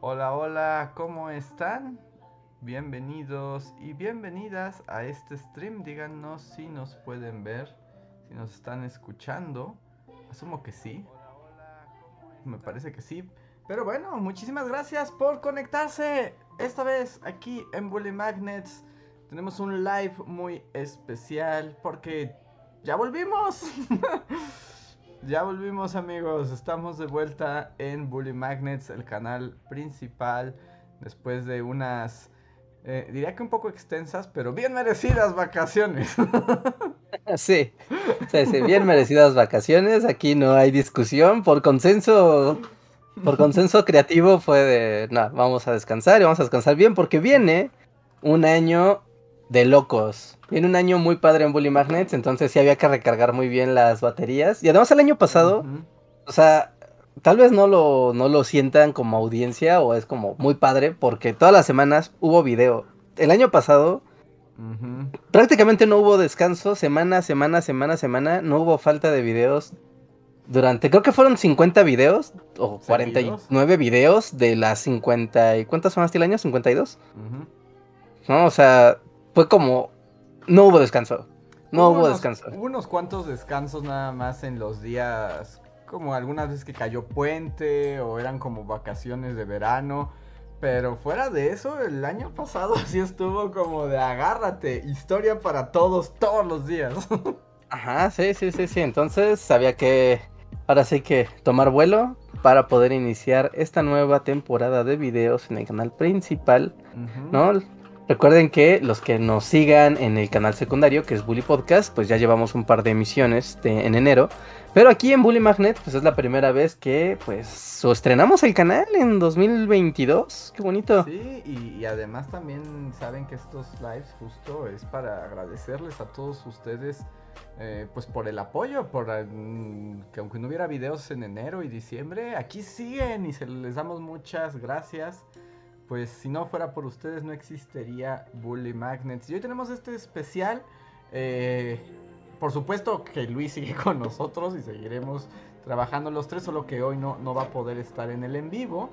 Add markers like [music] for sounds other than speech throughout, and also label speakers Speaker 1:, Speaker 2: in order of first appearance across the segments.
Speaker 1: Hola, hola, ¿cómo están? Bienvenidos y bienvenidas a este stream. Díganos si nos pueden ver, si nos están escuchando. Asumo que sí. Me parece que sí. Pero bueno, muchísimas gracias por conectarse. Esta vez aquí en Bully Magnets tenemos un live muy especial porque ya volvimos. [laughs] ya volvimos amigos. Estamos de vuelta en Bully Magnets, el canal principal. Después de unas, eh, diría que un poco extensas, pero bien merecidas vacaciones. [laughs]
Speaker 2: sí, sí, sí, bien merecidas vacaciones. Aquí no hay discusión. Por consenso por consenso creativo fue de, no, vamos a descansar y vamos a descansar bien porque viene un año de locos. Viene un año muy padre en Bully Magnets, entonces sí había que recargar muy bien las baterías. Y además el año pasado, o sea, tal vez no lo, no lo sientan como audiencia o es como muy padre porque todas las semanas hubo video. El año pasado prácticamente no hubo descanso, semana, semana, semana, semana, no hubo falta de videos durante, creo que fueron 50 videos o 49 videos de las 50 y ¿cuántas son hasta el año? 52. No, o sea, fue como no hubo descanso. No hubo, descanso.
Speaker 1: Hubo unos cuantos descansos nada más en los días como algunas veces que cayó puente o eran como vacaciones de verano. Pero fuera de eso, el año [laughs] pasado sí estuvo como de agárrate, historia para todos, todos los días. [laughs]
Speaker 2: Ajá, sí, sí, sí, sí. Entonces sabía que Ahora sí que tomar vuelo para poder iniciar esta nueva temporada de videos en el canal principal, ¿no? Recuerden que los que nos sigan en el canal secundario, que es Bully Podcast, pues ya llevamos un par de emisiones en enero. Pero aquí en Bully Magnet, pues es la primera vez que pues estrenamos el canal en 2022. Qué bonito.
Speaker 1: Sí, y, y, además también saben que estos lives justo es para agradecerles a todos ustedes eh, pues por el apoyo, por mm, que aunque no hubiera videos en enero y diciembre, aquí siguen y se les damos muchas gracias. Pues si no fuera por ustedes no existiría Bully Magnets. Y hoy tenemos este especial. Eh, por supuesto que Luis sigue con nosotros y seguiremos trabajando los tres, solo que hoy no, no va a poder estar en el en vivo.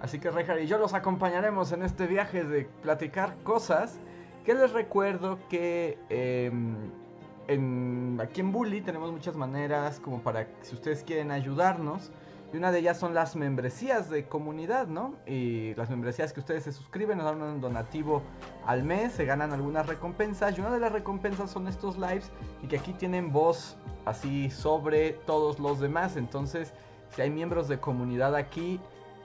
Speaker 1: Así que Rejar y yo los acompañaremos en este viaje de platicar cosas. Que les recuerdo que em, aquí en Bully tenemos muchas maneras como para si ustedes quieren ayudarnos. Y una de ellas son las membresías de comunidad, ¿no? Y las membresías que ustedes se suscriben, nos dan un donativo al mes, se ganan algunas recompensas. Y una de las recompensas son estos lives y que aquí tienen voz así sobre todos los demás. Entonces, si hay miembros de comunidad aquí,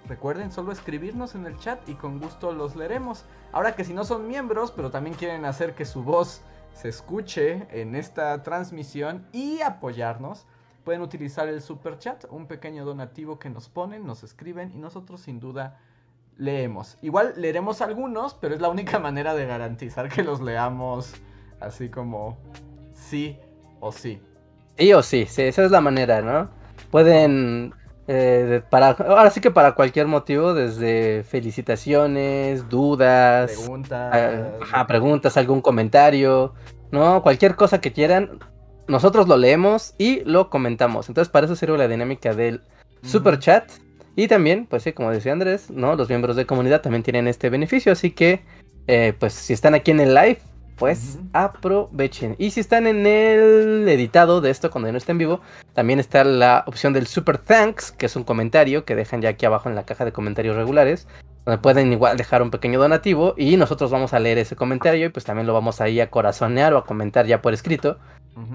Speaker 1: recuerden solo escribirnos en el chat y con gusto los leeremos. Ahora que si no son miembros, pero también quieren hacer que su voz se escuche en esta transmisión y apoyarnos, pueden utilizar el super chat, un pequeño donativo que nos ponen, nos escriben y nosotros sin duda leemos. Igual leeremos algunos, pero es la única [laughs] manera de garantizar que los leamos así como sí o sí.
Speaker 2: Sí o sí, sí, esa es la manera, ¿no? Pueden eh, para, ahora sí que para cualquier motivo, desde felicitaciones, dudas,
Speaker 1: preguntas,
Speaker 2: eh, preguntas, algún comentario, ¿no? Cualquier cosa que quieran, nosotros lo leemos y lo comentamos. Entonces, para eso sirve la dinámica del super chat. Y también, pues sí, como decía Andrés, ¿no? Los miembros de comunidad también tienen este beneficio. Así que, eh, pues si están aquí en el live, pues aprovechen. Y si están en el editado de esto cuando no está en vivo, también está la opción del Super Thanks, que es un comentario que dejan ya aquí abajo en la caja de comentarios regulares, donde pueden igual dejar un pequeño donativo y nosotros vamos a leer ese comentario y pues también lo vamos ahí a corazonear o a comentar ya por escrito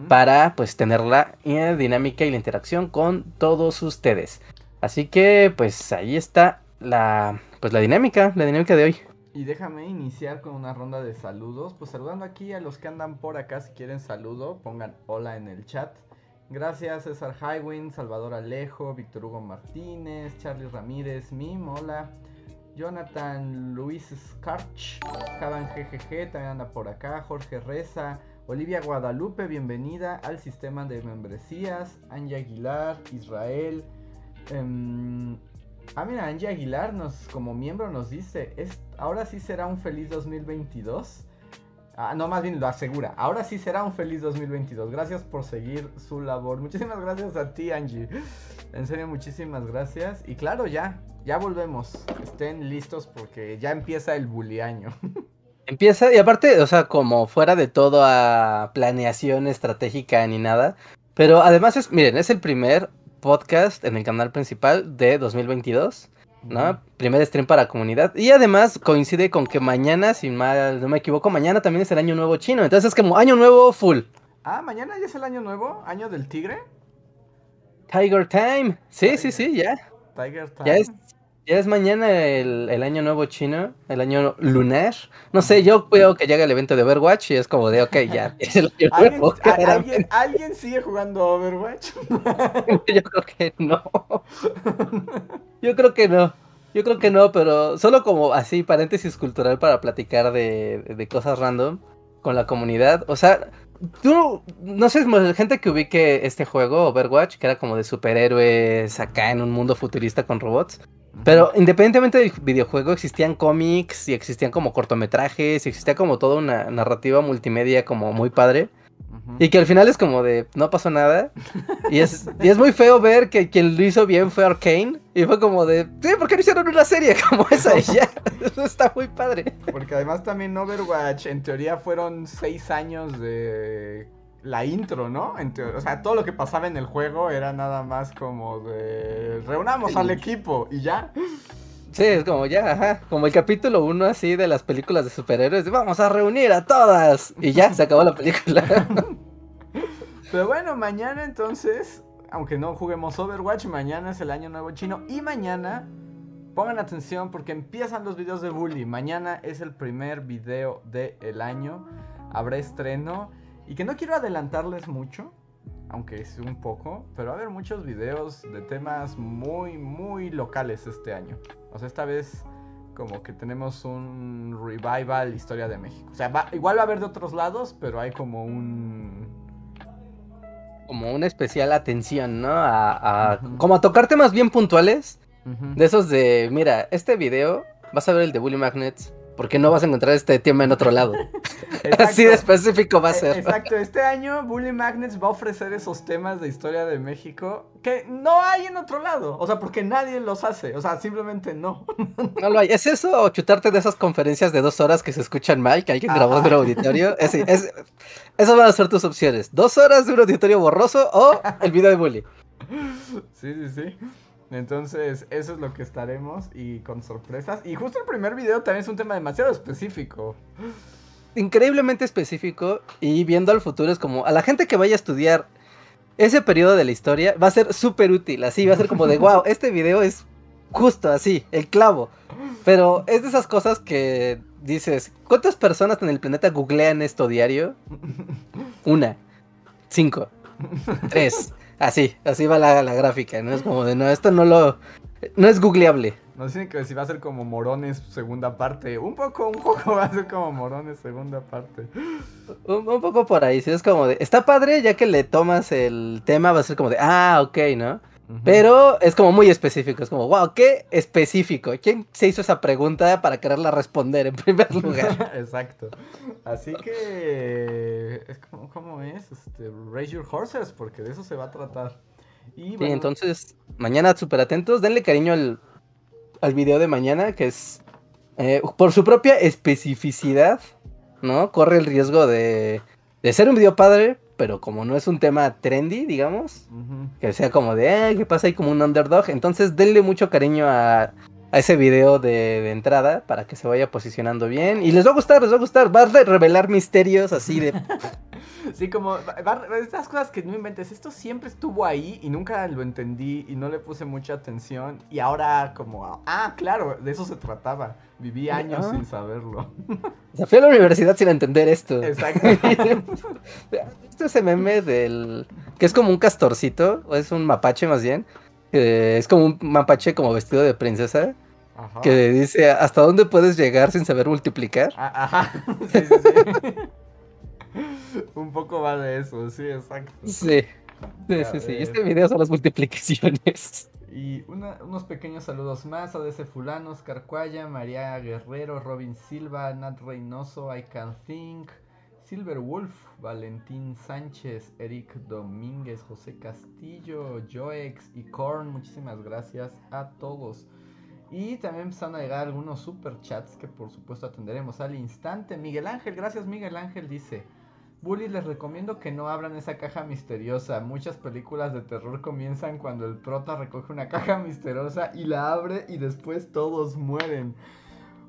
Speaker 2: para pues tener la dinámica y la interacción con todos ustedes. Así que pues ahí está la pues la dinámica, la dinámica de hoy.
Speaker 1: Y déjame iniciar con una ronda de saludos. Pues saludando aquí a los que andan por acá, si quieren saludo, pongan hola en el chat. Gracias César Highwind, Salvador Alejo, Víctor Hugo Martínez, Charlie Ramírez, Mim, hola. Jonathan Luis Scarch, Javan GGG también anda por acá, Jorge Reza, Olivia Guadalupe, bienvenida al sistema de membresías, Anja Aguilar, Israel, em, Ah, mira, Angie Aguilar nos, como miembro nos dice, es, ahora sí será un feliz 2022. Ah, no, más bien lo asegura. Ahora sí será un feliz 2022. Gracias por seguir su labor. Muchísimas gracias a ti, Angie. En serio, muchísimas gracias. Y claro, ya, ya volvemos. Estén listos porque ya empieza el buliaño. [laughs]
Speaker 2: Empieza, y aparte, o sea, como fuera de todo a planeación estratégica ni nada. Pero además es, miren, es el primer podcast en el canal principal de 2022. ¿no? Primer stream para comunidad. Y además coincide con que mañana, si mal no me equivoco, mañana también es el año nuevo chino. Entonces es como año nuevo full.
Speaker 1: Ah, mañana ya es el año nuevo, año del tigre.
Speaker 2: Tiger Time. Sí, sí, sí, ya.
Speaker 1: Tiger Time.
Speaker 2: Ya es, ya es mañana el, el, año nuevo chino, el año lunar. No sé, yo veo que llega el evento de Overwatch y es como de, ok, ya, [laughs] es el año
Speaker 1: ¿Alguien,
Speaker 2: nuevo.
Speaker 1: a- ¿alguien, alguien sigue jugando Overwatch? [laughs]
Speaker 2: Yo creo que no. Yo creo que no. Yo creo que no, pero solo como así, paréntesis cultural para platicar de, de cosas random con la comunidad. O sea, tú, no sé, gente que ubique este juego, Overwatch, que era como de superhéroes acá en un mundo futurista con robots. Pero independientemente del videojuego, existían cómics y existían como cortometrajes y existía como toda una narrativa multimedia como muy padre. Y que al final es como de no pasó nada. Y es, y es muy feo ver que quien lo hizo bien fue Arkane. Y fue como de, sí, ¿por qué no hicieron una serie como esa? Y ya, [laughs] eso está muy padre.
Speaker 1: Porque además también Overwatch, en teoría fueron seis años de la intro, ¿no? O sea, todo lo que pasaba en el juego era nada más como de reunamos al equipo y ya.
Speaker 2: Sí, es como ya, ajá, como el capítulo uno así de las películas de superhéroes. de, Vamos a reunir a todas. Y ya, se acabó la película. [laughs]
Speaker 1: Pero bueno, mañana entonces, aunque no juguemos Overwatch, mañana es el año nuevo chino y mañana pongan atención porque empiezan los videos de Bully. Mañana es el primer video del año, habrá estreno y que no quiero adelantarles mucho, aunque es un poco, pero va a haber muchos videos de temas muy, muy locales este año. O sea, esta vez como que tenemos un revival historia de México. O sea, va- igual va a haber de otros lados, pero hay como un
Speaker 2: Como una especial atención, ¿no? A, a- como a tocar temas bien puntuales. De esos de, mira, este video, vas a ver el de Bully Magnets. Porque no vas a encontrar este tema en otro lado. [laughs] Así de específico va a
Speaker 1: Eh,
Speaker 2: ser.
Speaker 1: Exacto, este año Bully Magnets va a ofrecer esos temas de historia de México que no hay en otro lado. O sea, porque nadie los hace. O sea, simplemente no. [laughs]
Speaker 2: No lo hay. ¿Es eso o chutarte de esas conferencias de dos horas que se escuchan mal, que alguien grabó en un auditorio? Es, es- esas van a ser tus opciones. Dos horas de un auditorio borroso o el video de Bully.
Speaker 1: Sí, sí, sí. Entonces, eso es lo que estaremos y con sorpresas. Y justo el primer video también es un tema demasiado específico.
Speaker 2: Increíblemente específico y viendo al futuro es como a la gente que vaya a estudiar ese periodo de la historia va a ser súper útil. Así va a ser como de wow, este video es justo así, el clavo. Pero es de esas cosas que dices, ¿cuántas personas en el planeta googlean esto diario? Una, cinco, tres. Así, así va la, la gráfica, ¿no? Es como de, no, esto no lo... No es googleable.
Speaker 1: Nos dicen que si va a ser como Morones segunda parte. Un poco, un poco va a ser como Morones segunda parte.
Speaker 2: Un, un poco por ahí, sí, es como de... Está padre, ya que le tomas el tema, va a ser como de, ah, ok, ¿no? Pero es como muy específico, es como, wow, qué específico. ¿Quién se hizo esa pregunta para quererla responder en [laughs] primer lugar? [laughs]
Speaker 1: Exacto. Así que es como, ¿cómo es? Este, raise your horses, porque de eso se va a tratar. Y
Speaker 2: Sí, entonces, mañana súper atentos, denle cariño al, al video de mañana, que es, eh, por su propia especificidad, ¿no? Corre el riesgo de, de ser un video padre, pero como no es un tema trendy, digamos, que sea como de, eh, ¿qué pasa ahí como un underdog? Entonces, denle mucho cariño a, a ese video de, de entrada para que se vaya posicionando bien. Y les va a gustar, les va a gustar. Va a revelar misterios así de... [laughs]
Speaker 1: Sí, como estas cosas que no inventes, esto siempre estuvo ahí y nunca lo entendí y no le puse mucha atención y ahora como, ah, claro, de eso se trataba. Viví años
Speaker 2: Ah.
Speaker 1: sin saberlo.
Speaker 2: O sea, fui a la universidad sin entender esto.
Speaker 1: Exacto. [laughs]
Speaker 2: ¿Viste ese meme del... que es como un castorcito? O es un mapache más bien. es como un mapache como vestido de princesa.
Speaker 1: Ajá.
Speaker 2: Que dice, ¿hasta dónde puedes llegar sin saber multiplicar?
Speaker 1: Ah, Ajá. [laughs] Sí, sí, sí. [laughs] Un poco va de eso, sí, exacto.
Speaker 2: Sí. Sí, sí, sí. Este video son las multiplicaciones.
Speaker 1: Y una- unos pequeños saludos más a DC Fulano, Oscar Cuaya, María Guerrero, Robin Silva, Nat Reynoso, I Can Think, Silverwolf, Valentín Sánchez, Eric Domínguez, José Castillo, Joex y Korn. Muchísimas gracias a todos. Y también empezaron a llegar algunos super chats que por supuesto atenderemos al instante. Miguel Ángel, gracias Miguel Ángel, dice. Bully, les recomiendo que no abran esa caja misteriosa. Muchas películas de terror comienzan cuando el prota recoge una caja misteriosa y la abre y después todos mueren.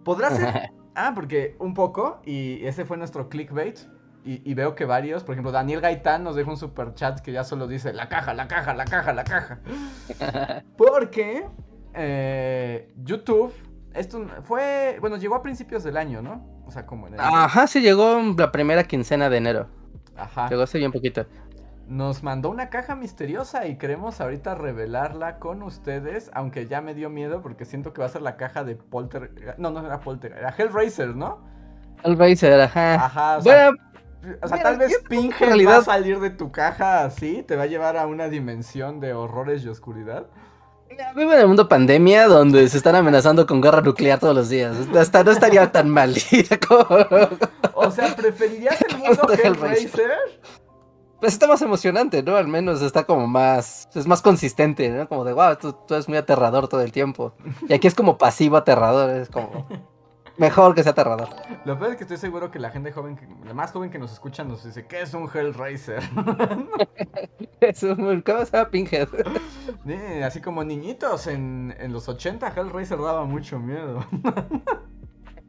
Speaker 1: ¿Podrá ser? [laughs] Ah, porque un poco, y ese fue nuestro clickbait. Y, veo que varios, por ejemplo, Daniel Gaitán nos deja un super chat que ya solo dice la caja, la caja, la caja, la caja. [laughs] Porque eh, YouTube, esto fue, bueno, llegó a principios del año, ¿no? O sea, como en
Speaker 2: Ajá, sí, llegó la primera quincena de enero. Ajá. Llegó hace bien poquito.
Speaker 1: Nos mandó una caja misteriosa y queremos ahorita revelarla con ustedes, aunque ya me dio miedo porque siento que va a ser la caja de Polter... No, no era Polter, era Hellraiser, ¿no?
Speaker 2: Hellraiser, ajá.
Speaker 1: Ajá, o sea, o sea tal vez Pinhead va a salir de tu caja así, te va a llevar a una dimensión de horrores y oscuridad.
Speaker 2: Vivo en el mundo pandemia donde se están amenazando con guerra nuclear todos los días. Hasta no estaría [laughs] tan mal. [laughs]
Speaker 1: o sea, ¿preferirías el mundo Hellraiser?
Speaker 2: Pues está más emocionante, ¿no? Al menos está como más. Es más consistente, ¿no? Como de, wow, tú, tú eres muy aterrador todo el tiempo. Y aquí es como pasivo aterrador, es como. Mejor que sea aterrador.
Speaker 1: Lo peor es que estoy seguro que la gente joven, la más joven que nos escucha, nos dice, ¿qué es un Hellraiser? [laughs]
Speaker 2: es un, ¿Cómo se llama Pinhead? [laughs]
Speaker 1: así como niñitos, en, en los 80 Hellraiser daba mucho miedo.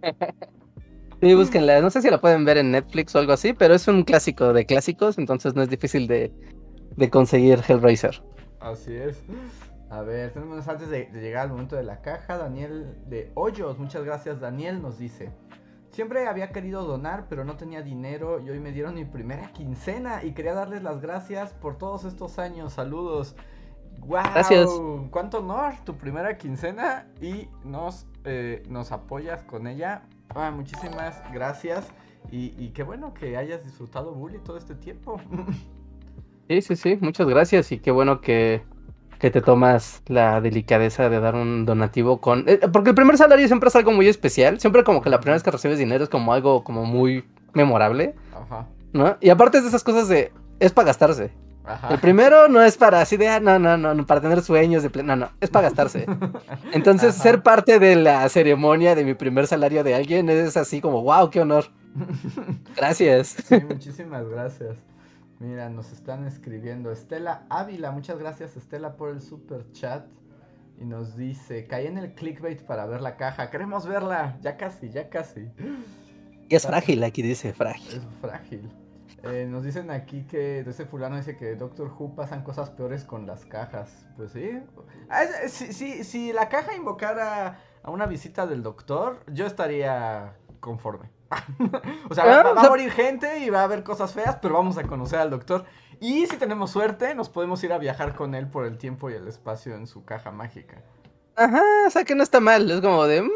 Speaker 1: [laughs]
Speaker 2: sí, búsquenla. No sé si la pueden ver en Netflix o algo así, pero es un clásico de clásicos, entonces no es difícil de, de conseguir Hellraiser.
Speaker 1: Así es. A ver, tenemos antes de, llegar al momento de la caja, Daniel de Hoyos, muchas gracias Daniel, nos dice, siempre había querido donar, pero no tenía dinero y hoy me dieron mi primera quincena y quería darles las gracias por todos estos años, saludos. ¡Wow! Gracias. ¡Cuánto honor! Tu primera quincena y nos, eh, nos apoyas con ella. Ah, muchísimas gracias y, y qué bueno que hayas disfrutado Bully todo este tiempo. [laughs]
Speaker 2: Sí, sí, sí, muchas gracias y qué bueno que que te tomas la delicadeza de dar un donativo con... Eh, porque el primer salario siempre es algo muy especial, siempre como que la primera vez que recibes dinero es como algo como muy memorable, Ajá. ¿no? Y aparte de esas cosas de... es para gastarse. Ajá. El primero no es para así de, ah, no, no, no, para tener sueños de... No, no, es para gastarse. [laughs] Entonces ser parte de la ceremonia de mi primer salario de alguien es así como, wow, qué honor. [laughs] Gracias.
Speaker 1: Sí, muchísimas gracias. Mira, nos están escribiendo. Estela Ávila, muchas gracias Estela por el super chat. Y nos dice, caí en el clickbait para ver la caja. Queremos verla. Ya casi, ya casi.
Speaker 2: Es frágil, aquí dice frágil.
Speaker 1: Es frágil. Eh, nos dicen aquí que ese fulano dice que Doctor Who pasan cosas peores con las cajas. Pues sí. Ah, si, si la caja invocara a una visita del doctor, yo estaría conforme. [laughs] o sea, va, a morir gente y va a haber cosas feas, pero vamos a conocer al doctor. Y si tenemos suerte, nos podemos ir a viajar con él por el tiempo y el espacio en su caja mágica.
Speaker 2: Ajá, o sea que no está mal. Es como de mm,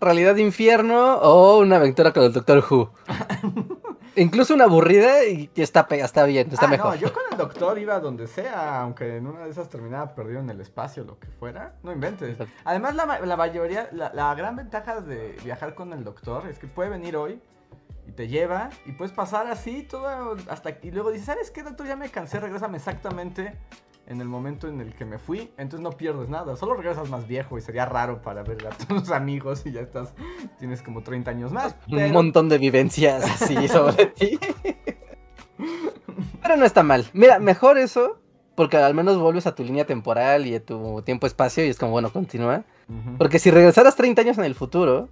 Speaker 2: realidad de infierno o una aventura con el Doctor Who. [laughs] Incluso una aburrida y está, está bien, está ah, mejor.
Speaker 1: No, yo con el doctor iba donde sea, aunque en una de esas terminaba perdido en el espacio, lo que fuera. No inventes. Además, la, la mayoría, la, la, gran ventaja de viajar con el doctor es que puede venir hoy y te lleva y puedes pasar así todo hasta y luego dices, ¿sabes qué, doctor? Ya me cansé, regrésame exactamente en el momento en el que me fui, entonces no pierdes nada, solo regresas más viejo y sería raro para ver a tus [laughs] amigos y ya estás, tienes como 30 años más.
Speaker 2: Un montón de vivencias así sobre [laughs] ti. Pero no está mal. Mira, mejor eso, porque al menos vuelves a tu línea temporal y a tu tiempo-espacio y es como, bueno, continúa. Porque si regresaras 30 años en el futuro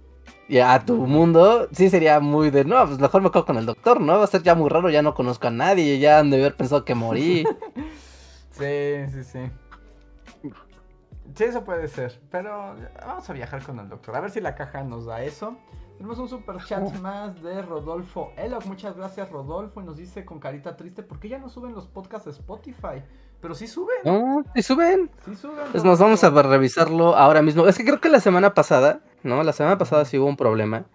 Speaker 2: y a tu mundo, sí sería muy de, no, pues mejor me quedo con el doctor, ¿no? Va a ser ya muy raro, ya no conozco a nadie, ya han de haber pensado que morí. [laughs]
Speaker 1: Sí, sí, sí. Sí, eso puede ser. Pero vamos a viajar con el doctor. A ver si la caja nos da eso. Tenemos un super chat [laughs] más de Rodolfo Elok. Muchas gracias, Rodolfo. Y nos dice con carita triste: ¿por qué ya no suben los podcasts de Spotify? Pero sí suben.
Speaker 2: No, sí suben. Sí suben. Es más, vamos a revisarlo ahora mismo. Es que creo que la semana pasada, ¿no? La semana pasada sí hubo un problema.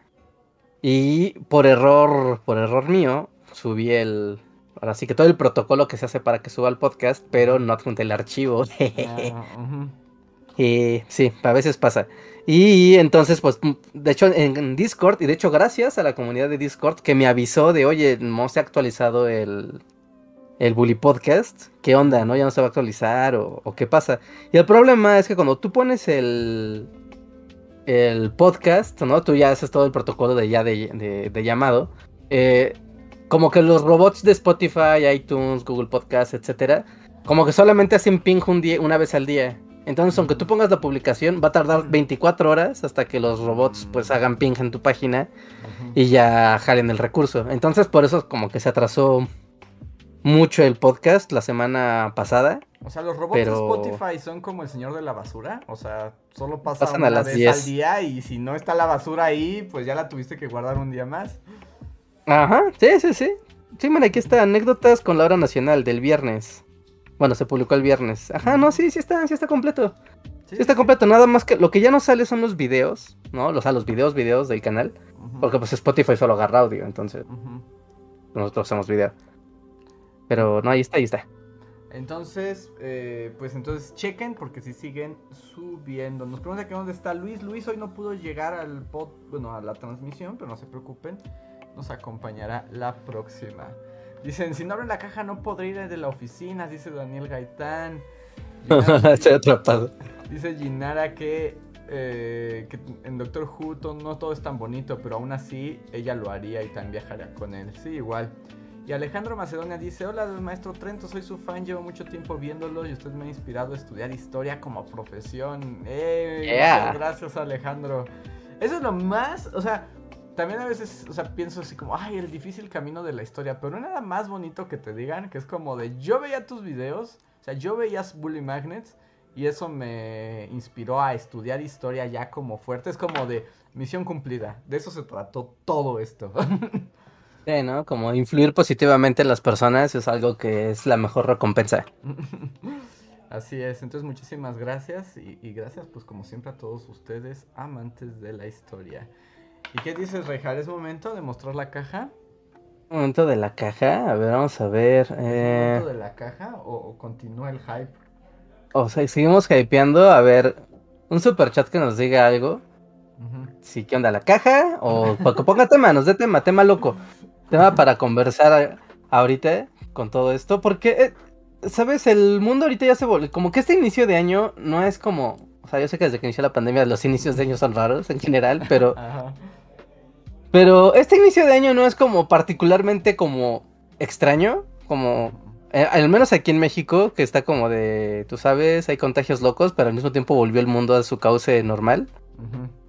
Speaker 2: Y por error, por error mío, subí el, Ahora sí que todo el protocolo que se hace para que suba el podcast, pero no adjunté el archivo. Ah, [laughs] Y sí, a veces pasa. Y entonces, pues, de hecho, en Discord, y de hecho, gracias a la comunidad de Discord que me avisó de, oye, no se ha actualizado el, el Bully Podcast, ¿qué onda? ¿No? Ya no se va a actualizar o, qué pasa. Y el problema es que cuando tú pones el, el podcast, ¿no? Tú ya haces todo el protocolo de ya de, llamado. Eh, como que los robots de Spotify, iTunes, Google Podcast, etcétera, como que solamente hacen ping un día, una vez al día. Entonces, aunque tú pongas la publicación, va a tardar 24 horas hasta que los robots pues hagan ping en tu página y ya jalen el recurso. Entonces, por eso como que se atrasó mucho el podcast la semana pasada.
Speaker 1: O sea, los robots de Spotify son como el señor de la basura. O sea, solo pasan, una vez al día y si no está la basura ahí, pues ya la tuviste que guardar un día más.
Speaker 2: Ajá, sí, sí, sí. Sí, mira, aquí está anécdotas con la hora nacional del viernes. Bueno, se publicó el viernes. Ajá, no, sí, sí está, sí está completo. Sí, está completo, nada más que lo que ya no sale son los videos, ¿no? O sea, los videos, videos del canal. Porque pues Spotify solo agarra audio, entonces. Nosotros hacemos video. Pero no, ahí está, ahí está.
Speaker 1: Entonces, eh, pues entonces chequen porque si siguen subiendo. Nos pregunta que dónde está Luis. Luis hoy no pudo llegar al pod, bueno, a la transmisión, pero no se preocupen. Nos acompañará la próxima. Dicen, si no abren la caja no podré ir de la oficina, dice Daniel Gaitán. [laughs] dice Ginara que, eh, que en Doctor Who no todo es tan bonito, pero aún así ella lo haría y también viajaría con él. Sí, igual. Y Alejandro Macedonia dice, hola maestro Trento, soy su fan, llevo mucho tiempo viéndolo y usted me ha inspirado a estudiar historia como profesión. Eh, gracias Alejandro. Eso es lo más, o sea, también a veces, o sea, pienso así como, ay, el difícil camino de la historia, pero no hay nada más bonito que te digan, que es como de, yo veía tus videos, o sea, yo veía Bully Magnets y eso me inspiró a estudiar historia ya como fuerte, es como de misión cumplida, de eso se trató todo esto. [laughs]
Speaker 2: Sí, ¿no? Como influir positivamente en las personas es algo que es la mejor recompensa. [laughs]
Speaker 1: Así es, entonces muchísimas gracias y, gracias pues como siempre a todos ustedes amantes de la historia. ¿Y qué dices, Rejar? ¿Es momento de mostrar la caja?
Speaker 2: ¿Momento de la caja? A ver, vamos a ver.
Speaker 1: Eh... ¿Momento de la caja o, continúa el hype?
Speaker 2: O sea, seguimos hypeando. A ver, un super chat que nos diga algo. Sí, ¿qué onda? ¿La caja? O que ponga tema, nos dé tema, tema loco tema para conversar ahorita con todo esto, porque, eh, ¿sabes? El mundo ahorita ya se volvió, como que este inicio de año no es como, o sea, yo sé que desde que inició la pandemia los inicios de año son raros en general, pero... [laughs] Pero este inicio de año no es como particularmente como extraño, como eh, al menos aquí en México, que está como de, tú sabes, hay contagios locos, pero al mismo tiempo volvió el mundo a su cauce normal.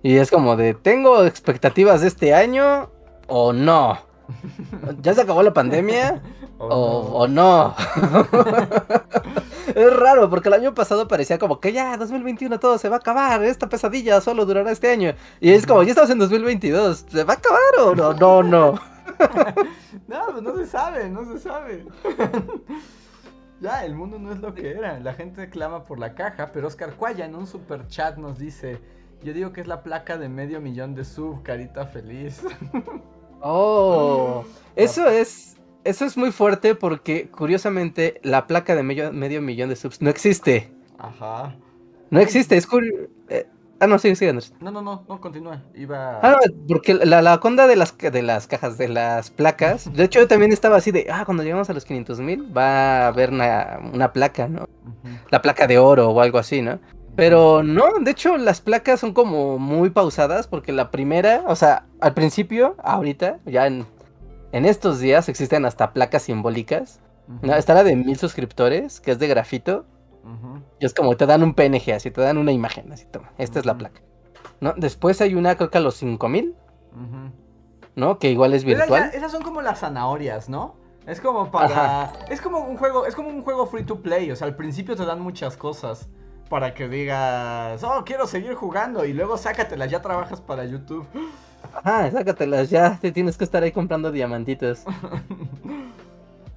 Speaker 2: Y es como de, ¿tengo expectativas de este año o no? [laughs] ¿Ya se acabó la pandemia? [laughs] ¿O, no? [laughs] es raro, porque el año pasado parecía como que ya, 2021 todo se va a acabar, esta pesadilla solo durará este año. Y es como, ya estamos en 2022, ¿se va a acabar o no? No, no.
Speaker 1: no, pues no se sabe, no se sabe. ya, el mundo no es lo que era. La gente clama por la caja, pero Oscar Cuaya en un super chat nos dice, yo digo que es la placa de medio millón de sub, carita feliz.
Speaker 2: Oh, [laughs] eso es, eso es muy fuerte porque curiosamente la placa de medio, medio millón de subs no existe.
Speaker 1: Ajá.
Speaker 2: No existe, es curioso. Eh, ah, no, sigue, sigue, Andrés.
Speaker 1: No, no, no, no, continúa. Iba...
Speaker 2: Ah, porque la, la conda de las, de las cajas, de las placas, de hecho yo también estaba así de, ah, cuando llegamos a los 500 mil va a haber una, una placa, ¿no? La placa de oro o algo así, ¿no? Pero no, de hecho las placas son como muy pausadas porque la primera, o sea, al principio, ahorita, ya en, en estos días existen hasta placas simbólicas. está la de mil suscriptores, que es de grafito. Y es como te dan un PNG, así te dan una imagen, así toma, esta es la placa. ¿No? Después hay una, creo que a los 5000, ¿no? Que igual es virtual.
Speaker 1: esas son como las zanahorias, ¿no? Es como para. Es como un juego. Es como un juego free to play. O sea, al principio te dan muchas cosas para que digas, oh, quiero seguir jugando y luego sácatelas, ya trabajas para YouTube.
Speaker 2: Ajá, sácatelas, ya te tienes que estar ahí comprando diamantitos. [laughs]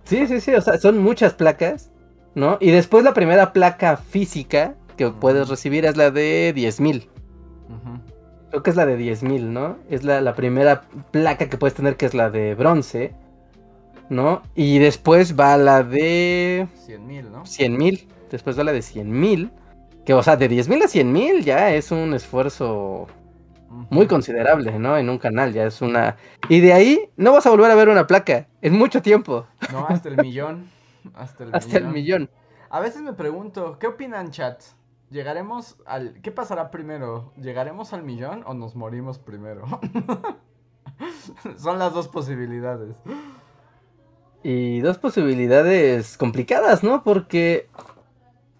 Speaker 2: Sí, sí, sí, o sea, son muchas placas, ¿no? Y después la primera placa física que puedes recibir es la de 10.000. Creo que es la de 10.000, ¿no? Es la, la, primera placa que puedes tener que es la de bronce, ¿no? Y después va la de...
Speaker 1: 100.000, ¿no?
Speaker 2: 100.000, después va la de 100.000 Que, o sea, de 10 mil a 100 mil ya es un esfuerzo muy considerable, ¿no? En un canal, ya es una... Y de ahí no vas a volver a ver una placa en mucho tiempo.
Speaker 1: No, hasta el millón. Hasta el
Speaker 2: hasta el millón.
Speaker 1: A veces me pregunto, ¿qué opinan, chat? ¿Llegaremos al... ¿Qué pasará primero? ¿Llegaremos al millón o nos morimos primero? [laughs] Son las dos posibilidades.
Speaker 2: Y dos posibilidades complicadas, ¿no? Porque,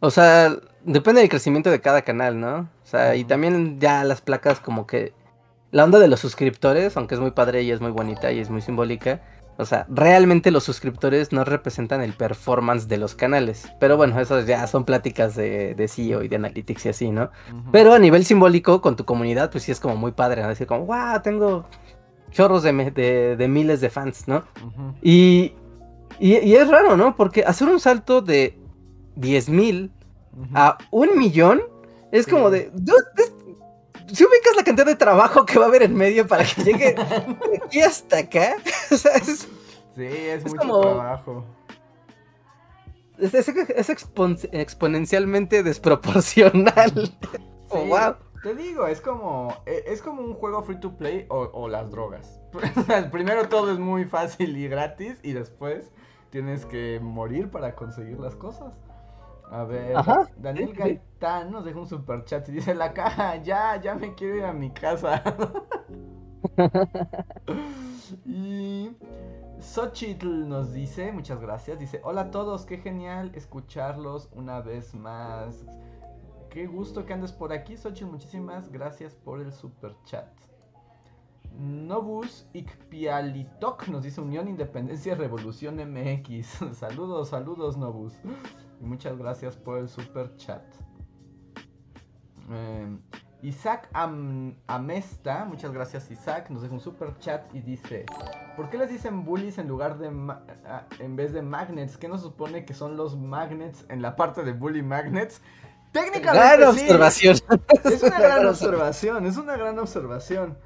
Speaker 2: o sea, depende del crecimiento de cada canal, ¿no? O sea, y también ya las placas como que... La onda de los suscriptores, aunque es muy padre y es muy bonita y es muy simbólica, o sea, realmente los suscriptores no representan el performance de los canales. Pero bueno, eso ya son pláticas de, de CEO y de Analytics y así, ¿no? Pero a nivel simbólico, con tu comunidad, pues sí es como muy padre, ¿no? Decir como, wow, tengo chorros de, de, miles de fans, ¿no? y, y, es raro, ¿no? Porque hacer un salto de 10 mil a un millón es como de... si ubicas la cantidad de trabajo que va a haber en medio para que llegue [laughs] de aquí hasta acá, [laughs] o sea, es,
Speaker 1: sí, es, mucho trabajo.
Speaker 2: Es, exponencialmente desproporcional. [laughs]
Speaker 1: oh, wow. Te digo, es como, e, es como un juego free to play o, las drogas. Primero todo es muy fácil y gratis y después tienes que morir para conseguir las cosas. A ver, Daniel Gaitán nos deja un super chat y dice la caja, ya, ya me quiero ir a mi casa. [laughs] y Xochitl nos dice, muchas gracias, dice, hola a todos, qué genial escucharlos una vez más. Qué gusto que andes por aquí, Xochitl, muchísimas gracias por el super chat. Nobus Ikpialitok nos dice Unión Independencia Revolución MX. [laughs] saludos, saludos Nobus. Y muchas gracias por el super chat. Em, Isaac Amesta, muchas gracias Isaac, nos deja un super chat y dice, ¿por qué les dicen bullies en lugar de en vez de magnets? ¿Qué nos supone que son los magnets en la parte de bully magnets? Técnicamente
Speaker 2: gran observación. [laughs]
Speaker 1: Es una gran observación, es una gran observación.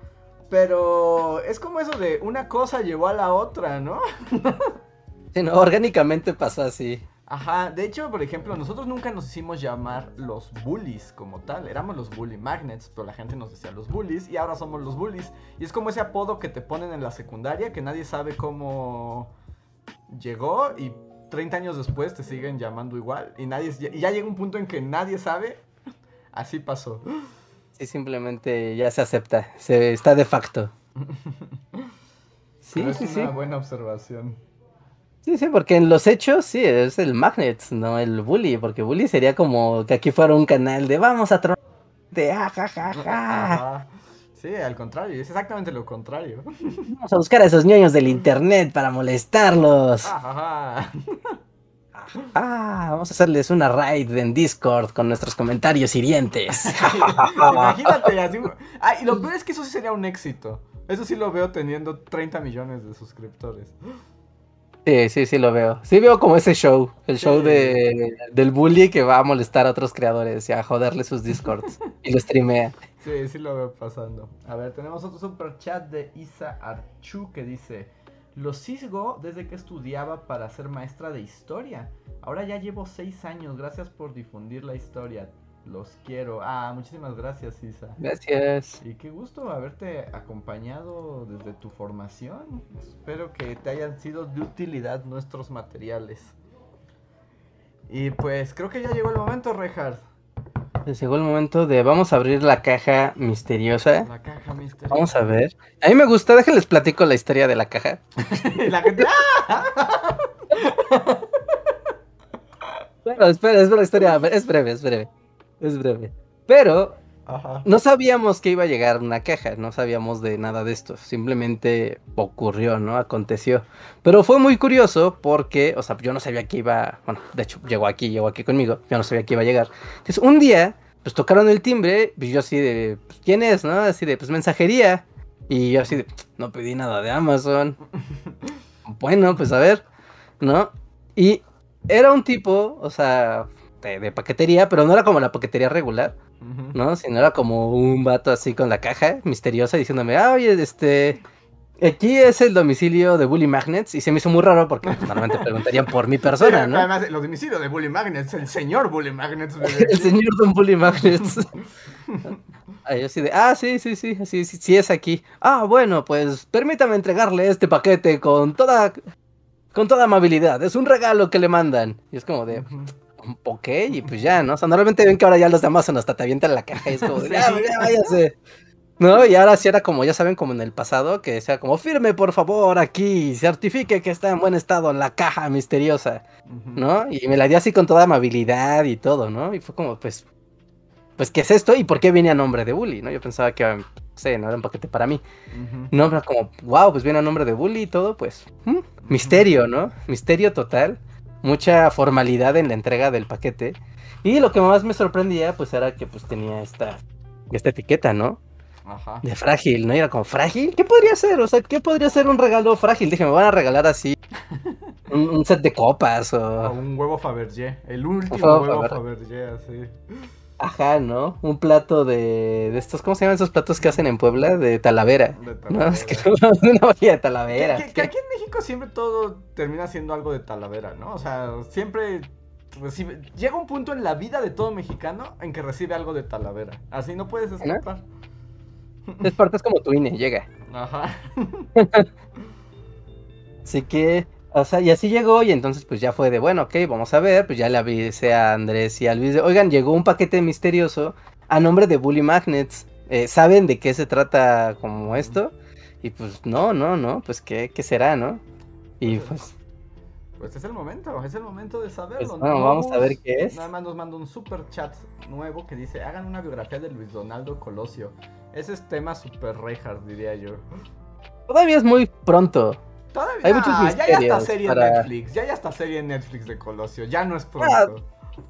Speaker 1: Pero es como eso de una cosa llevó a la otra, ¿no? [laughs]
Speaker 2: sí, no, orgánicamente pasó así.
Speaker 1: Ajá, de hecho, por ejemplo, nosotros nunca nos hicimos llamar los bullies como tal, éramos los bully magnets, pero la gente nos decía los bullies y ahora somos los bullies. Y es como ese apodo que te ponen en la secundaria que nadie sabe cómo llegó y 30 años después te siguen llamando igual y nadie y ya llega un punto en que nadie sabe. Así pasó.
Speaker 2: Sí, simplemente ya se acepta, se está de facto. [laughs]
Speaker 1: sí, sí, es una buena observación.
Speaker 2: Sí, sí, porque en los hechos sí, es el Magnet, no el Bully, porque Bully sería como que aquí fuera un canal de vamos a tronar de ah,
Speaker 1: Sí, al contrario, es exactamente lo contrario. [laughs]
Speaker 2: Vamos a buscar a esos ñoños del internet para molestarlos. Ah, vamos a hacerles una raid en Discord con nuestros comentarios hirientes. [laughs]
Speaker 1: Imagínate, así. Ah, y lo peor es que eso sí sería un éxito. Eso sí lo veo teniendo 30 millones de suscriptores.
Speaker 2: Sí, sí, sí lo veo. Sí veo como ese show, el show de, del bully que va a molestar a otros creadores y a joderle sus discords [laughs] y lo streamea.
Speaker 1: Sí, sí lo veo pasando. A ver, tenemos otro super chat de Isa Archu que dice, lo sigo desde que estudiaba para ser maestra de historia. Ahora ya llevo seis años, gracias por difundir la historia. Los quiero. Ah, muchísimas gracias, Isa.
Speaker 2: Gracias.
Speaker 1: Y qué gusto haberte acompañado desde tu formación. Espero que te hayan sido de utilidad nuestros materiales. Y pues creo que ya llegó el momento, Reinhardt.
Speaker 2: Llegó el momento de vamos a abrir la caja misteriosa.
Speaker 1: La caja misteriosa.
Speaker 2: Vamos a ver. A mí me gusta, déjenles platico la historia de la caja. [laughs]
Speaker 1: la gente. [laughs]
Speaker 2: bueno, espera, es la historia, es breve, es breve. Es breve. Pero no sabíamos que iba a llegar una caja, no sabíamos de nada de esto. Simplemente ocurrió, ¿no? Aconteció. Pero fue muy curioso porque, o sea, yo no sabía que iba. Bueno, de hecho, llegó aquí, llegó aquí conmigo. Yo no sabía que iba a llegar. Entonces, un día, pues tocaron el timbre. Y yo así de, pues, ¿quién es, no? Así de, pues mensajería. Y yo así de, no pedí nada de Amazon. [laughs] bueno, pues a ver, ¿no? Y era un tipo, o sea, de, paquetería, pero no era como la paquetería regular, ¿no? Sino era como un vato así con la caja misteriosa diciéndome, ah, oye, este, Aquí es el domicilio de Bully Magnets y se me hizo muy raro porque normalmente [laughs] preguntarían por mi persona, ¿no?
Speaker 1: Además, los domicilios de Bully Magnets, el señor Bully Magnets. [laughs]
Speaker 2: el señor Don Bully Magnets. [laughs] Ahí así de, ah, sí, sí, sí, sí, sí, sí es aquí. Ah, bueno, pues permítame entregarle este paquete con toda, con toda amabilidad. Es un regalo que le mandan. Y es como de, ok, y pues ya, ¿no? O sea, normalmente ven que ahora ya los de Amazon hasta te avientan la caja y es como de, ya, ya, váyase. ¿No? Y ahora sí era como, ya saben, como en el pasado, que sea como, firme por favor aquí, certifique que está en buen estado la caja misteriosa, ¿no? Y me la dio así con toda amabilidad y todo, ¿no? Y fue como, pues, pues, ¿qué es esto? ¿Y por qué viene a nombre de Bully, no? Yo pensaba que, no sé, no era un paquete para mí. No, pero como, wow, pues viene a nombre de Bully y todo, pues, misterio, ¿no? Misterio total, mucha formalidad en la entrega del paquete. Y lo que más me sorprendía, pues, era que, pues, tenía esta, esta etiqueta, ¿no? De frágil, ¿no? era como, ¿frágil? ¿Qué podría ser? O sea, ¿qué podría ser un regalo frágil? Dije, me van a regalar así [laughs] un, set de copas o...
Speaker 1: un huevo Fabergé, el último huevo, Fabergé, así.
Speaker 2: Ajá, ¿no? Un plato de, de estos, ¿cómo se llaman esos platos que hacen en Puebla? De talavera. De talavera. No, es que una olla de talavera.
Speaker 1: Que, aquí en México siempre todo termina siendo algo de talavera, ¿no? O sea, siempre recibe... Llega un punto en la vida de todo mexicano en que recibe algo de talavera. Así no puedes escapar. [laughs]
Speaker 2: Es parte es como tu INE, llega. Ajá. [laughs] así que, o sea, y así llegó y entonces pues ya fue de, bueno, ok, vamos a ver, pues ya le avisé a Andrés y a Luis de, oigan, llegó un paquete misterioso a nombre de Bully Magnets. Eh, ¿Saben de qué se trata como esto? Y pues no, no, no, pues qué, qué será, ¿no? Y pues... pues
Speaker 1: pues es el momento, es el momento de saberlo.
Speaker 2: Pues, vamos a ver qué es.
Speaker 1: Nada más nos manda un super chat nuevo que dice, hagan una biografía de Luis Donaldo Colosio. Ese es tema super Reinhardt, diría yo.
Speaker 2: Todavía es muy pronto.
Speaker 1: Todavía hay muchos ah, ya hay hasta serie en Netflix, ya hay hasta serie en Netflix de Colosio, ya no es pronto.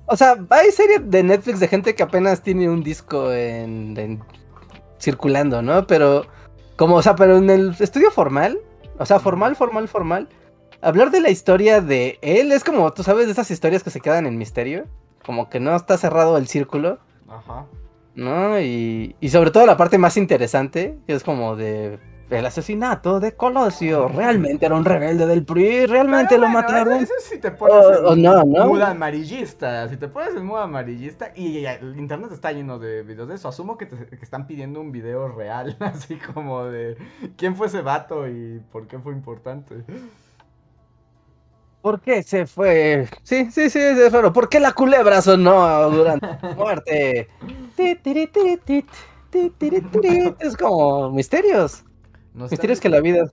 Speaker 2: o sea, hay serie de Netflix de gente que apenas tiene un disco en, circulando, ¿no? Pero como, o sea, pero en el estudio formal, o sea, formal, formal, formal, hablar de la historia de él es como, tú sabes, de esas historias que se quedan en misterio, como que no está cerrado el círculo. Ajá. ¿no? Y, y sobre todo la parte más interesante, que es como de el asesinato de Colosio. Realmente era un rebelde del PRI, realmente lo mataron.
Speaker 1: Eso si te pones oh, en no, mood amarillista, si te pones en mood amarillista y, el internet está lleno de videos de eso, asumo que te que están pidiendo un video real, [laughs] así como de quién fue ese vato y por qué fue importante.
Speaker 2: ¿Por qué se fue? Sí, sí, sí, es raro. ¿Por qué la culebra sonó durante la [laughs] muerte? es como misterios. Misterios que la vida.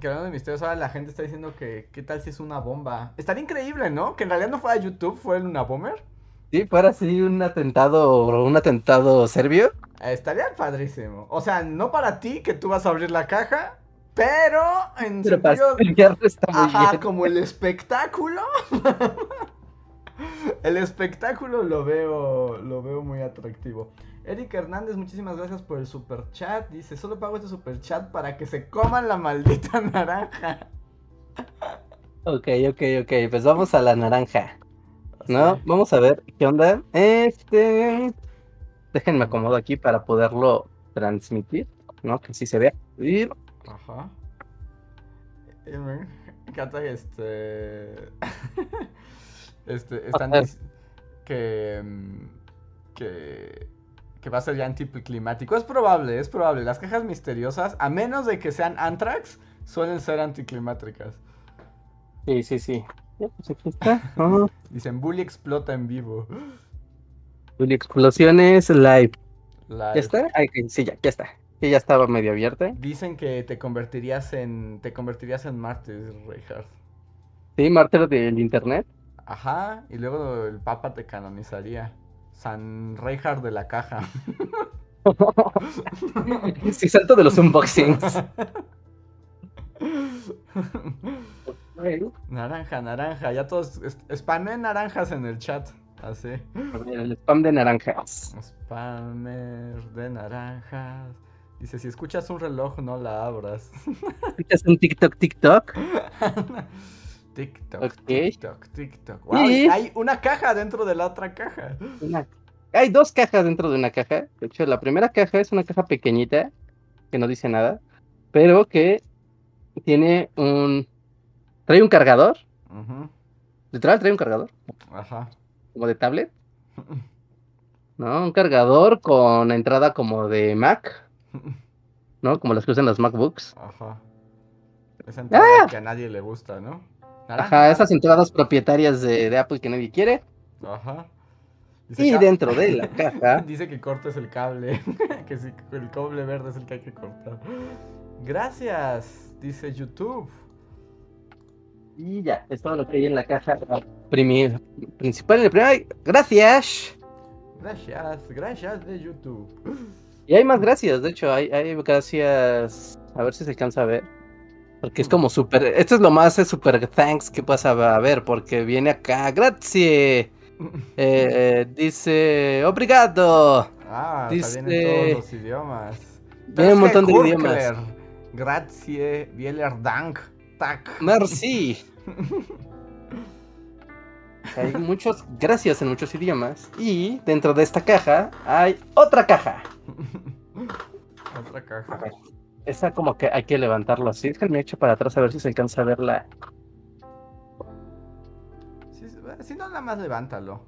Speaker 1: Que hablando de misterios, ahora la gente está diciendo que qué tal si es una bomba. Estaría increíble, ¿no? Que en realidad no fuera YouTube, fue una bomber.
Speaker 2: Sí, fuera así un atentado, un atentado serbio.
Speaker 1: Estaría padrísimo. O sea, no para ti que tú vas a abrir la caja, pero en
Speaker 2: Pero sentido... está muy
Speaker 1: Ajá, como el espectáculo. [laughs] el espectáculo lo veo, lo veo muy atractivo. Eric Hernández, muchísimas gracias por el super chat. Dice, solo pago este super chat para que se coman la maldita [laughs] naranja.
Speaker 2: Ok, ok, ok. Pues vamos a la naranja. ¿No? Vamos a ver qué onda. Este. Déjenme acomodo aquí para poderlo transmitir. ¿No? Que sí se vea. Ajá.
Speaker 1: Y me encanta este. [laughs] este. Están que. Mm, que. Que va a ser ya anticlimático. Es probable, es probable. Las cajas misteriosas, a menos de que sean Anthrax, suelen ser anticlimáticas.
Speaker 2: Sí, sí, sí.
Speaker 1: Pues Dicen Bully explota en vivo.
Speaker 2: Bully explosiones live. live. ¿Ya está? sí, ya, ya está que ya estaba medio abierta.
Speaker 1: Dicen que te convertirías en te convertirías en mártir, Reinhardt.
Speaker 2: Sí, mártir del internet.
Speaker 1: Ajá, y luego el Papa te canonizaría. San Reinhardt de la caja. [laughs]
Speaker 2: sí, salto de los unboxings.
Speaker 1: naranja, naranja, ya todos spamen naranjas en el chat. Así.
Speaker 2: El spam de naranjas.
Speaker 1: Spammer de naranjas. Dice, si escuchas un reloj, no la abras.
Speaker 2: ¿Escuchas un TikTok, TikTok? [laughs]
Speaker 1: TikTok, TikTok, TikTok. hay una caja dentro de la otra caja.
Speaker 2: Hay dos cajas dentro de una caja. De hecho, la primera caja es una caja pequeñita, que no dice nada, pero que tiene un. Trae un cargador.
Speaker 1: Ujú,
Speaker 2: Literal, trae un cargador.
Speaker 1: Ajá.
Speaker 2: Como de tablet. ¿No? Un cargador con entrada como de Mac. ¿No? Como las que usan los MacBooks.
Speaker 1: Ajá. Esa entrada que a nadie le gusta, ¿no? Naranja.
Speaker 2: Ajá, esas entradas propietarias de, de Apple que nadie quiere.
Speaker 1: Ajá. Dice
Speaker 2: Y dentro de la [laughs] caja.
Speaker 1: Dice que cortes el cable. [laughs] que sí, el cable verde es el que hay que cortar. Gracias, dice YouTube.
Speaker 2: Y ya, es todo lo que hay en la caja primi- principal. En el primer- Gracias.
Speaker 1: Gracias, gracias de YouTube.
Speaker 2: Y hay más gracias, de hecho, hay, hay gracias. A ver si se alcanza a ver. Porque es como súper. Esto es lo más super thanks que vas a ver. Porque viene acá. Gracias. [laughs] Eh, dice. Obrigado.
Speaker 1: Ah,
Speaker 2: Dice-
Speaker 1: en todos los idiomas.
Speaker 2: Viene un montón de idiomas.
Speaker 1: Grazie, Bieler Dank, Tak.
Speaker 2: Merci. [laughs] Hay muchos gracias en muchos idiomas. Y dentro de esta caja hay otra caja. [laughs]
Speaker 1: Otra caja.
Speaker 2: Esa como que hay que levantarlo así. Es que me echo para atrás a ver si se alcanza a verla. Eh,
Speaker 1: si, no, nada más levántalo.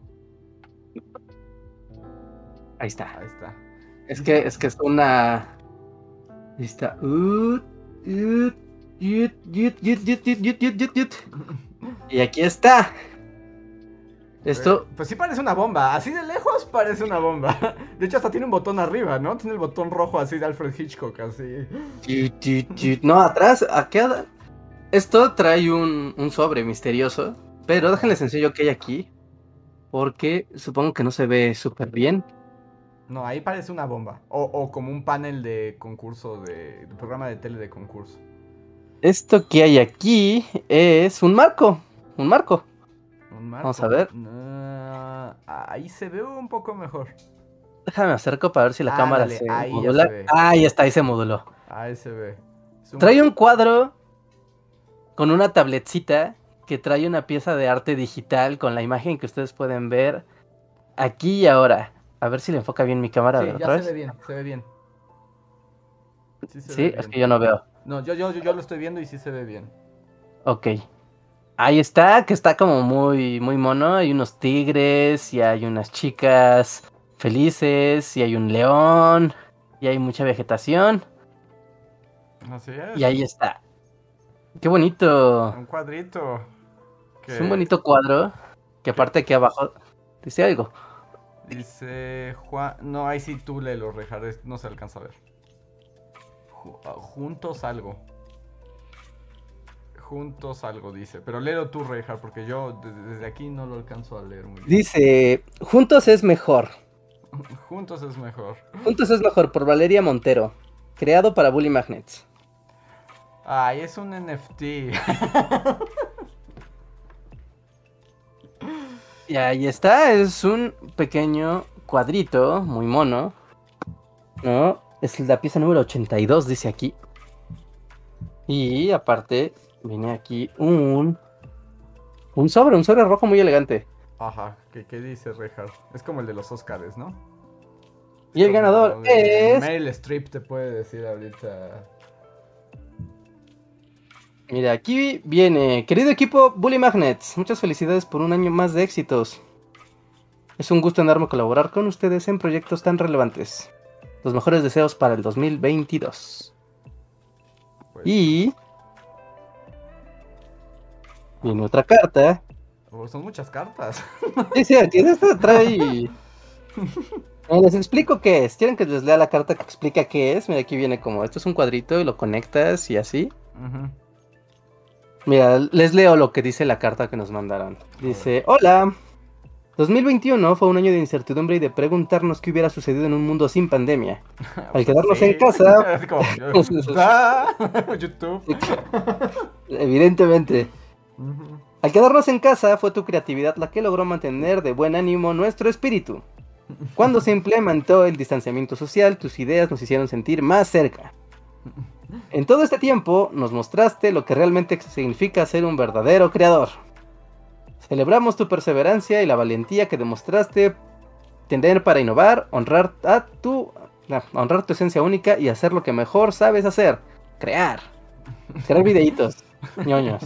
Speaker 2: Ahí está.
Speaker 1: Ahí está.
Speaker 2: Es que es, que es una... Ahí está. Y aquí está. Esto.
Speaker 1: Pues sí parece una bomba. Así de lejos parece una bomba. [laughs] De hecho, hasta tiene un botón arriba, ¿no? Tiene el botón rojo así de Alfred Hitchcock, así.
Speaker 2: No, atrás. Aquí. Esto trae un, un sobre misterioso. Pero déjenles enseño qué hay aquí. Porque supongo que no se ve súper bien.
Speaker 1: No, ahí parece una bomba. O, o como un panel de concurso, de, de programa de tele de concurso.
Speaker 2: Esto que hay aquí es un marco. Un marco.
Speaker 1: Un marco.
Speaker 2: Vamos a ver.
Speaker 1: Ah, ahí se ve un poco mejor.
Speaker 2: Déjame acerco para ver si la cámara
Speaker 1: Ándale,
Speaker 2: se
Speaker 1: ahí ya
Speaker 2: modula.
Speaker 1: se ve.
Speaker 2: Ah, ahí está, ahí se moduló.
Speaker 1: Ahí se ve. Es un-
Speaker 2: Trae un cuadro con una tabletcita que trae una pieza de arte digital con la imagen que ustedes pueden ver aquí y ahora. A ver si le enfoca bien mi cámara.
Speaker 1: Sí, ya
Speaker 2: otra
Speaker 1: se ve
Speaker 2: vez.
Speaker 1: bien, se ve bien. Sí, se
Speaker 2: Sí,
Speaker 1: ve
Speaker 2: es
Speaker 1: bien.
Speaker 2: que yo no veo.
Speaker 1: No, yo, yo, yo, yo lo estoy viendo y sí se ve bien.
Speaker 2: Ok. Ahí está, que está como muy, muy mono. Hay unos tigres y hay unas chicas felices y hay un león y hay mucha vegetación.
Speaker 1: Así es.
Speaker 2: Y ahí está. Qué bonito.
Speaker 1: Un cuadrito.
Speaker 2: Es un bonito cuadro. Que aparte aquí abajo dice algo.
Speaker 1: Dice Juan. No, ahí sí tú le los rejares. No se alcanza a ver. Ah, Juntos algo. Juntos algo dice. Pero léelo tú, Rejar, porque yo de- desde aquí no lo alcanzo a leer muy bien.
Speaker 2: Dice, juntos es mejor. [laughs]
Speaker 1: Juntos es mejor.
Speaker 2: Juntos es mejor por Valeria Montero. Creado para Bully Magnets.
Speaker 1: Ay, es un NFT. [laughs]
Speaker 2: Y ahí está, es un pequeño cuadrito, muy mono. ¿No? Es la pieza número 82, dice aquí. Y aparte, viene aquí un... Un sobre, un sobre rojo muy elegante.
Speaker 1: Ajá, ¿qué, qué dice Rejar? Es como el de los Oscars, ¿no?
Speaker 2: Y el
Speaker 1: Como
Speaker 2: ganador es...
Speaker 1: Meryl Streep te puede decir ahorita.
Speaker 2: Mira, aquí viene, querido equipo Bully Magnets, muchas felicidades por un año más de éxitos. Es un gusto enorme colaborar con ustedes en proyectos tan relevantes. Los mejores deseos para el 2022.
Speaker 1: Pues,
Speaker 2: Y... Viene otra carta.
Speaker 1: oh, son muchas cartas. [laughs]
Speaker 2: Sí, sí, aquí esta trae... [laughs] Eh, Les explico qué es. ¿Quieren que les lea la carta que explica qué es? Mira, aquí viene como, esto es un cuadrito y lo conectas y así. Mira, les leo lo que dice la carta que nos mandaron. Dice, hola. 2021 fue un año de incertidumbre y de preguntarnos qué hubiera sucedido en un mundo sin pandemia. [laughs] Al quedarnos en casa-
Speaker 1: Es como, Ah, YouTube.
Speaker 2: Evidentemente. Al quedarnos en casa fue tu creatividad la que logró mantener de buen ánimo nuestro espíritu. Cuando se implementó el distanciamiento social, tus ideas nos hicieron sentir más cerca. En todo este tiempo nos mostraste lo que realmente significa ser un verdadero creador. Celebramos tu perseverancia y la valentía que demostraste tener para innovar, honrar a tu honrar tu esencia única y hacer lo que mejor sabes hacer, crear. Crear videitos, ñoños.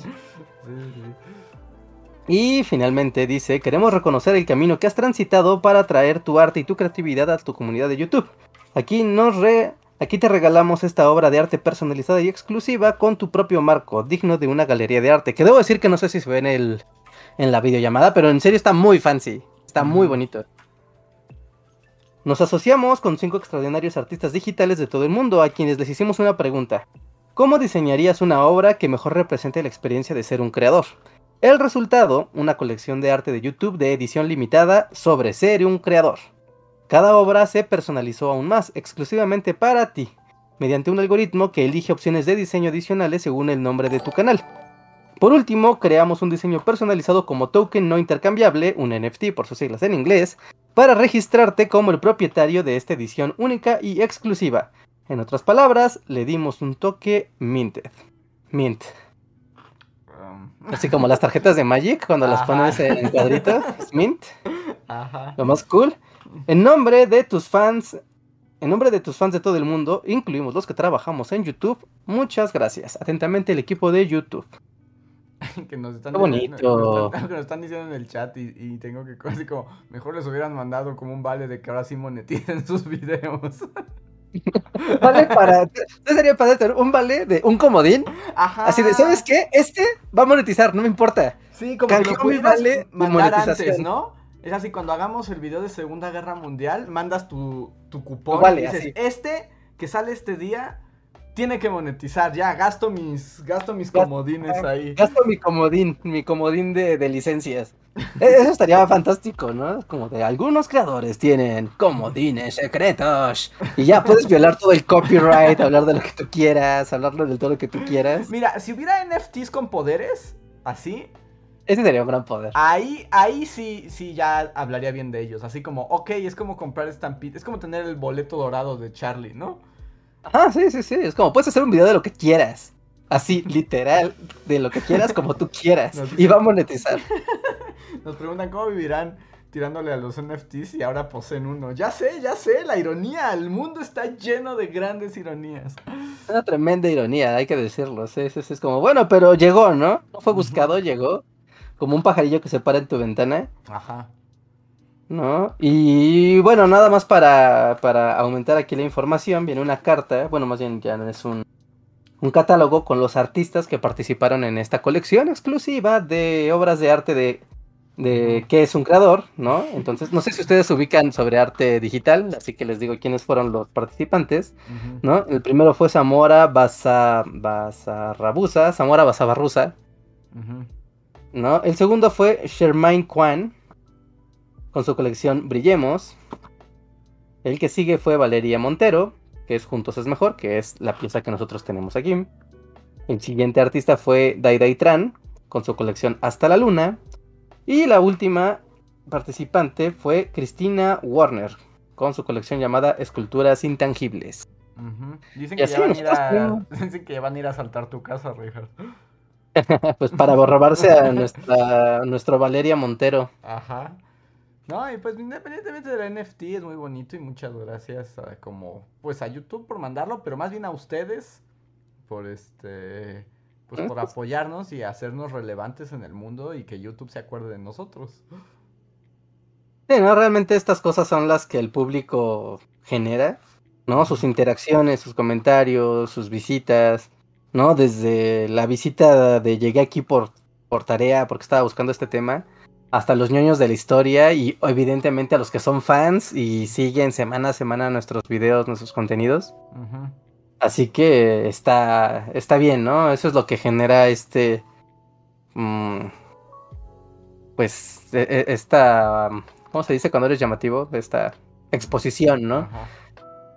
Speaker 2: Y finalmente dice, queremos reconocer el camino que has transitado para traer tu arte y tu creatividad a tu comunidad de YouTube. Aquí nos re Aquí te regalamos esta obra de arte personalizada y exclusiva con tu propio marco, digno de una galería de arte. Que debo decir que no sé si se ve en, el, en la videollamada, pero en serio está muy fancy. Está muy bonito. Nos asociamos con cinco extraordinarios artistas digitales de todo el mundo a quienes les hicimos una pregunta. ¿Cómo diseñarías una obra que mejor represente la experiencia de ser un creador? El resultado, una colección de arte de YouTube de edición limitada sobre ser un creador. Cada obra se personalizó aún más, exclusivamente para ti, mediante un algoritmo que elige opciones de diseño adicionales según el nombre de tu canal. Por último, creamos un diseño personalizado como token no intercambiable, un NFT por sus siglas en inglés, para registrarte como el propietario de esta edición única y exclusiva. En otras palabras, le dimos un toque minted. Mint. Um. Así como las tarjetas de Magic cuando las pones en cuadrito. mint. Ajá. Lo más cool. En nombre de tus fans, en nombre de tus fans de todo el mundo, incluimos los que trabajamos en YouTube, muchas gracias. Atentamente el equipo de YouTube. [laughs]
Speaker 1: que nos están,
Speaker 2: bonito. [laughs]
Speaker 1: que nos están diciendo en el chat y, tengo que [laughs] así como mejor les hubieran mandado como un vale de que ahora sí moneticen sus videos.
Speaker 2: Vale para. [laughs] ¿No sería para tener un vale de un comodín? Ajá. Así de, ¿sabes qué? Este va a monetizar, no me importa.
Speaker 1: Sí, como que lo vale mandar antes, ¿no? Es así, cuando hagamos el video de Segunda Guerra Mundial, mandas tu, tu cupón y dices, este que sale este día tiene que monetizar, ya, gasto mis, gasto mis comodines ahí.
Speaker 2: Gasto mi comodín, mi comodín de, de licencias. E, eso estaría fantástico, ¿no? Como de algunos creadores tienen comodines secretos y ya puedes violar todo el copyright, hablar de lo que tú quieras, hablarlo de todo lo que tú quieras.
Speaker 1: Mira, si hubiera NFTs con poderes, así,
Speaker 2: ese sería un gran poder.
Speaker 1: Ahí, ahí sí, sí ya hablaría bien de ellos. Así como, ok, es como comprar Stampede. Es como tener el boleto dorado de Charlie, ¿no?
Speaker 2: Ah, sí, sí, sí. Es como, puedes hacer un video de lo que quieras. Así, literal, de lo que quieras, como tú quieras. [laughs] y va a monetizar. [laughs]
Speaker 1: Nos preguntan cómo vivirán tirándole a los NFTs y ahora poseen uno. Ya sé, ya sé, la ironía. El mundo está lleno de grandes ironías.
Speaker 2: Una tremenda ironía, hay que decirlo. Sí, sí, sí, es como, bueno, pero llegó, ¿no? No fue buscado, llegó como un pajarillo que se para en tu ventana. Ajá. ¿No? Y bueno, nada más para, para aumentar aquí la información, viene una carta, bueno, más bien ya es un, un catálogo con los artistas que participaron en esta colección exclusiva de obras de arte de, de qué es un creador, ¿no? Entonces, no sé si ustedes se ubican sobre arte digital, así que les digo quiénes fueron los participantes, ¿no? El primero fue Zamora Basarrabusa, Zamora Basabarrusa, ¿no? El segundo fue Shermaine Kwan con su colección Brillemos. El que sigue fue Valeria Montero, que es Juntos es Mejor, que es la pieza que nosotros tenemos aquí. El siguiente artista fue Dai Tran con su colección Hasta la Luna. Y la última participante fue Cristina Warner con su colección llamada Esculturas Intangibles. [laughs]
Speaker 1: dicen, que ya van dicen, que van a ir a saltar tu casa, Richard. [laughs]
Speaker 2: pues para robarse a nuestra nuestro Valeria Montero.
Speaker 1: Ajá. No, y pues independientemente de la NFT es muy bonito y muchas gracias a, como pues a YouTube por mandarlo, pero más bien a ustedes por este pues por apoyarnos y hacernos relevantes en el mundo y que YouTube se acuerde de nosotros.
Speaker 2: Sí, no, realmente estas cosas son las que el público genera, ¿no? Sus interacciones, sus comentarios, sus visitas. ¿no? Desde la visita de llegué aquí por, por tarea, porque estaba buscando este tema, hasta los ñoños de la historia y evidentemente a los que son fans y siguen semana a semana nuestros videos, nuestros contenidos. Así que está, está bien, ¿no? Eso es lo que genera este... Mm, pues e, e, esta... ¿Cómo se dice cuando eres llamativo? Esta exposición, ¿no?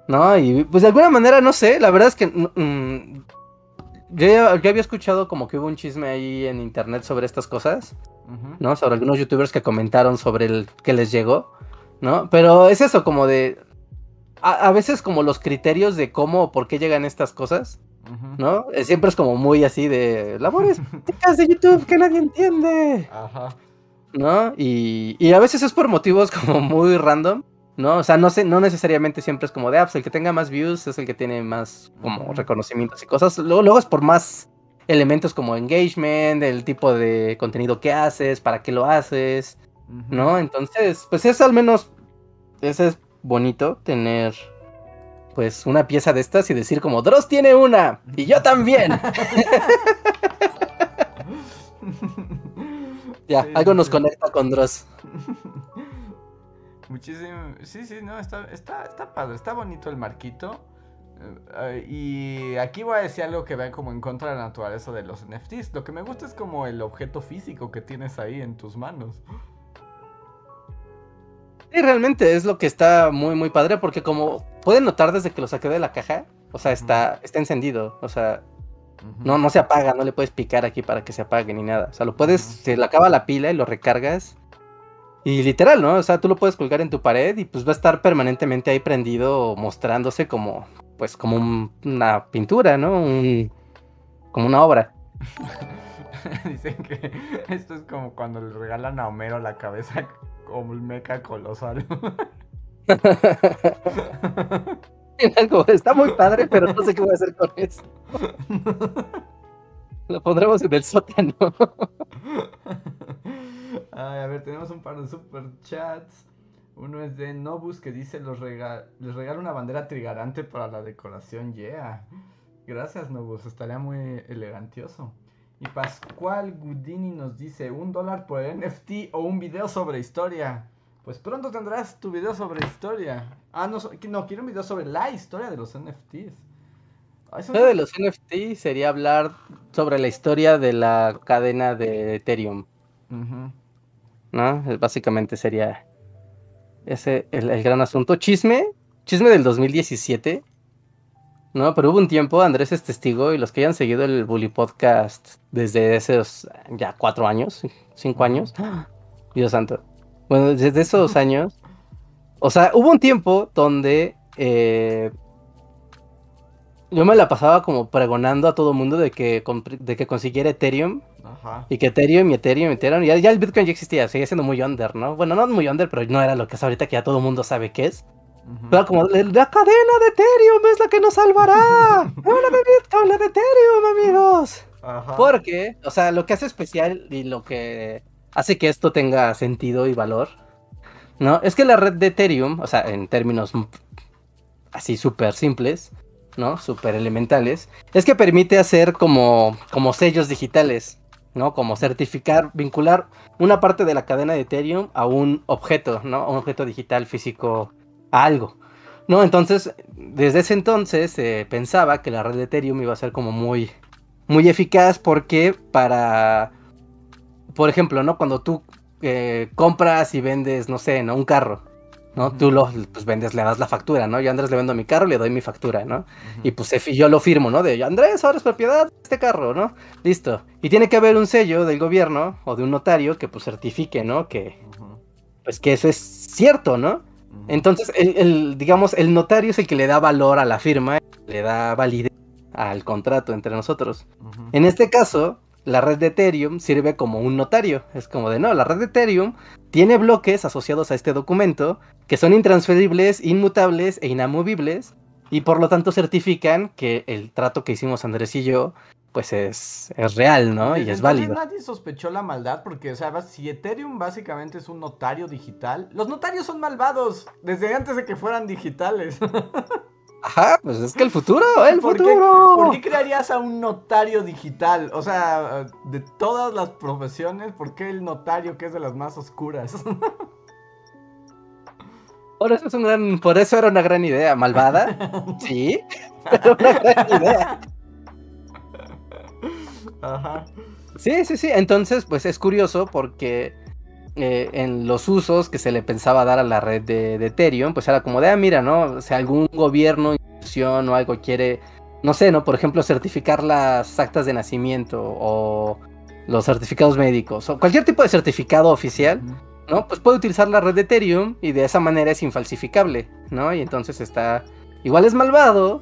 Speaker 2: ¿No? Y pues de alguna manera, no sé, la verdad es que mm, yo, había escuchado como que hubo un chisme ahí en internet sobre estas cosas, ¿no? Sobre algunos youtubers que comentaron sobre el que les llegó, ¿no? Pero es eso, como de. A, veces, como los criterios de cómo o por qué llegan estas cosas, ¿no? Eh, siempre es como muy así de labores [laughs] de YouTube que nadie entiende. Ajá. ¿No? Y, y a veces es por motivos como muy random. ¿No? O sea, no, sé, no necesariamente siempre es como de, apps, el que tenga más views es el que tiene más como reconocimientos y cosas. Luego, luego es por más elementos como engagement, el tipo de contenido que haces, para qué lo haces, ¿no? Entonces, pues es al menos, ese es bonito tener pues una pieza de estas y decir como Dross tiene una y yo también. [laughs] [laughs] ya, algo nos conecta con Dross. [laughs]
Speaker 1: Muchísimo. Sí, sí, no, está, está, está padre, está bonito el marquito. Eh, y aquí voy a decir algo que va como en contra de la naturaleza de los NFTs. Lo que me gusta es como el objeto físico que tienes ahí en tus manos.
Speaker 2: Sí, realmente es lo que está muy, muy padre porque como pueden notar desde que lo saqué de la caja, o sea, está, está encendido, o sea, no, no se apaga, no le puedes picar aquí para que se apague ni nada. O sea, lo puedes, se le acaba la pila y lo recargas y literal, ¿no? O sea, tú lo puedes colgar en tu pared y pues va a estar permanentemente ahí prendido mostrándose como, pues como una pintura, ¿no? Un, como una obra. [laughs]
Speaker 1: Dicen que esto es como cuando le regalan a Homero la cabeza como el meca colosal.
Speaker 2: Está muy padre, pero no sé qué voy a hacer con eso. [laughs] Lo pondremos en el sótano. [laughs]
Speaker 1: Ay, a ver, tenemos un par de super chats. Uno es de Nobus que dice los les regalo una bandera trigarante para la decoración. Yeah. Gracias Nobus, estaría muy elegantioso. Y Pascual Gudini nos dice un dólar por NFT o un video sobre historia. Pues pronto tendrás tu video sobre historia. Ah, no, no quiero un video sobre la historia de los NFTs.
Speaker 2: Ah, de los NFTs sería hablar sobre la historia de la cadena de Ethereum. ¿No? Básicamente sería ese el, gran asunto. Chisme, chisme del 2017. No, pero hubo un tiempo, Andrés es testigo, y los que hayan seguido el Bully Podcast desde esos ya cuatro años, cinco años. [gasps] Dios santo. Bueno, desde esos años. O sea, hubo un tiempo donde eh, yo me la pasaba como pregonando a todo mundo de que, de que consiguiera Ethereum y que Ethereum y Ethereum y Ethereum. Ya, ya el Bitcoin ya existía, seguía siendo muy under, ¿no? Bueno, no muy under, pero no era lo que es ahorita que ya todo el mundo sabe qué es. Pero como la cadena de Ethereum es la que nos salvará. [laughs] no la de Bitcoin, la de Ethereum, amigos. Porque, o sea, lo que hace especial y lo que hace que esto tenga sentido y valor, ¿no? Es que la red de Ethereum, o sea, en términos así súper simples, ¿no? Súper elementales, es que permite hacer como, como sellos digitales. ¿no? Como certificar, vincular una parte de la cadena de Ethereum a un objeto, ¿no? A un objeto digital físico, a algo. ¿No? Entonces, desde ese entonces se pensaba que la red de Ethereum iba a ser como muy, muy eficaz porque para, por ejemplo, ¿no? Cuando tú eh, compras y vendes, no sé, ¿no? Un carro, ¿no? Tú lo pues, vendes, le das la factura, ¿no? Yo a Andrés le vendo mi carro, le doy mi factura, ¿no? Y pues yo lo firmo, ¿no? De Andrés, ahora es propiedad de este carro, ¿no? Listo. Y tiene que haber un sello del gobierno o de un notario que pues certifique, ¿no? Que pues que eso es cierto, ¿no? Entonces, el, digamos, el notario es el que le da valor a la firma, le da validez al contrato entre nosotros. En este caso, la red de Ethereum sirve como un notario. Es como de no, la red de Ethereum tiene bloques asociados a este documento que son intransferibles, inmutables e inamovibles y por lo tanto certifican que el trato que hicimos Andrés y yo pues es, es real, ¿no? Y es válido.
Speaker 1: Nadie sospechó la maldad porque, o sea, si Ethereum básicamente es un notario digital, los notarios son malvados desde antes de que fueran digitales. [laughs]
Speaker 2: Ajá, pues es que el futuro, el futuro.
Speaker 1: ¿Por qué crearías a un notario digital? O sea, de todas las profesiones, ¿por qué el notario que es de las más oscuras? [laughs]
Speaker 2: Por eso, es un gran, por eso era una gran idea. ¿Malvada? [laughs] Sí, pero una gran idea. Ajá. Sí, sí, sí. Entonces, pues es curioso porque eh, en los usos que se le pensaba dar a la red de, Ethereum, pues era como de, ah, mira, ¿no? Si algún gobierno, institución o algo quiere, no sé, ¿no? Por ejemplo, certificar las actas de nacimiento o los certificados médicos o cualquier tipo de certificado oficial, ¿no? Pues puede utilizar la red de Ethereum y de esa manera es infalsificable, ¿no? Y entonces está Igual es malvado,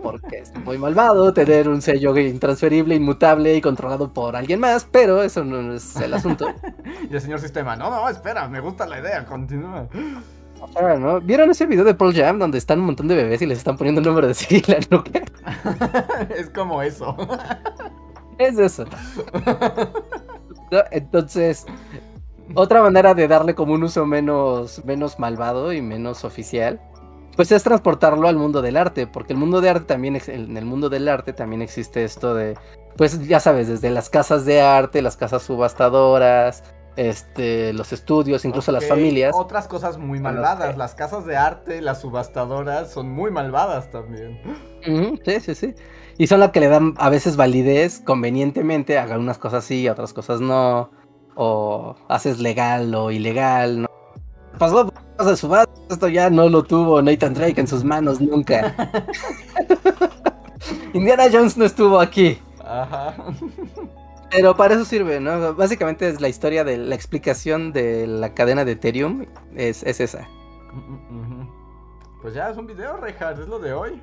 Speaker 2: porque es muy malvado tener un sello intransferible, inmutable y controlado por alguien más, pero eso no es el asunto. [laughs]
Speaker 1: y el señor sistema, no, no, espera, me gusta la idea, continúa.
Speaker 2: ¿no? ¿Vieron ese video de Paul Jam donde están un montón de bebés y les están poniendo el número de serie [laughs]
Speaker 1: es como eso.
Speaker 2: es eso. [laughs] Entonces, otra manera de darle como un uso menos, menos malvado y menos oficial, pues es transportarlo al mundo del arte, porque el mundo de arte también, en el mundo del arte también existe esto de, pues ya sabes, desde las casas de arte, las casas subastadoras, este, los estudios, incluso las familias.
Speaker 1: Otras cosas muy malvadas, las casas de arte, las subastadoras son muy malvadas también.
Speaker 2: sí, sí, sí. Y son las que le dan a veces validez convenientemente, hagan unas cosas sí, otras cosas no. O haces legal o ilegal, ¿no? Pasó de su esto ya no lo tuvo Nathan Drake en sus manos nunca. [laughs] Indiana Jones no estuvo aquí. Ajá. Pero para eso sirve, ¿no? Básicamente es la historia de la explicación de la cadena de Ethereum. Es, esa.
Speaker 1: Pues ya es un video, Reinhardt, es lo de hoy.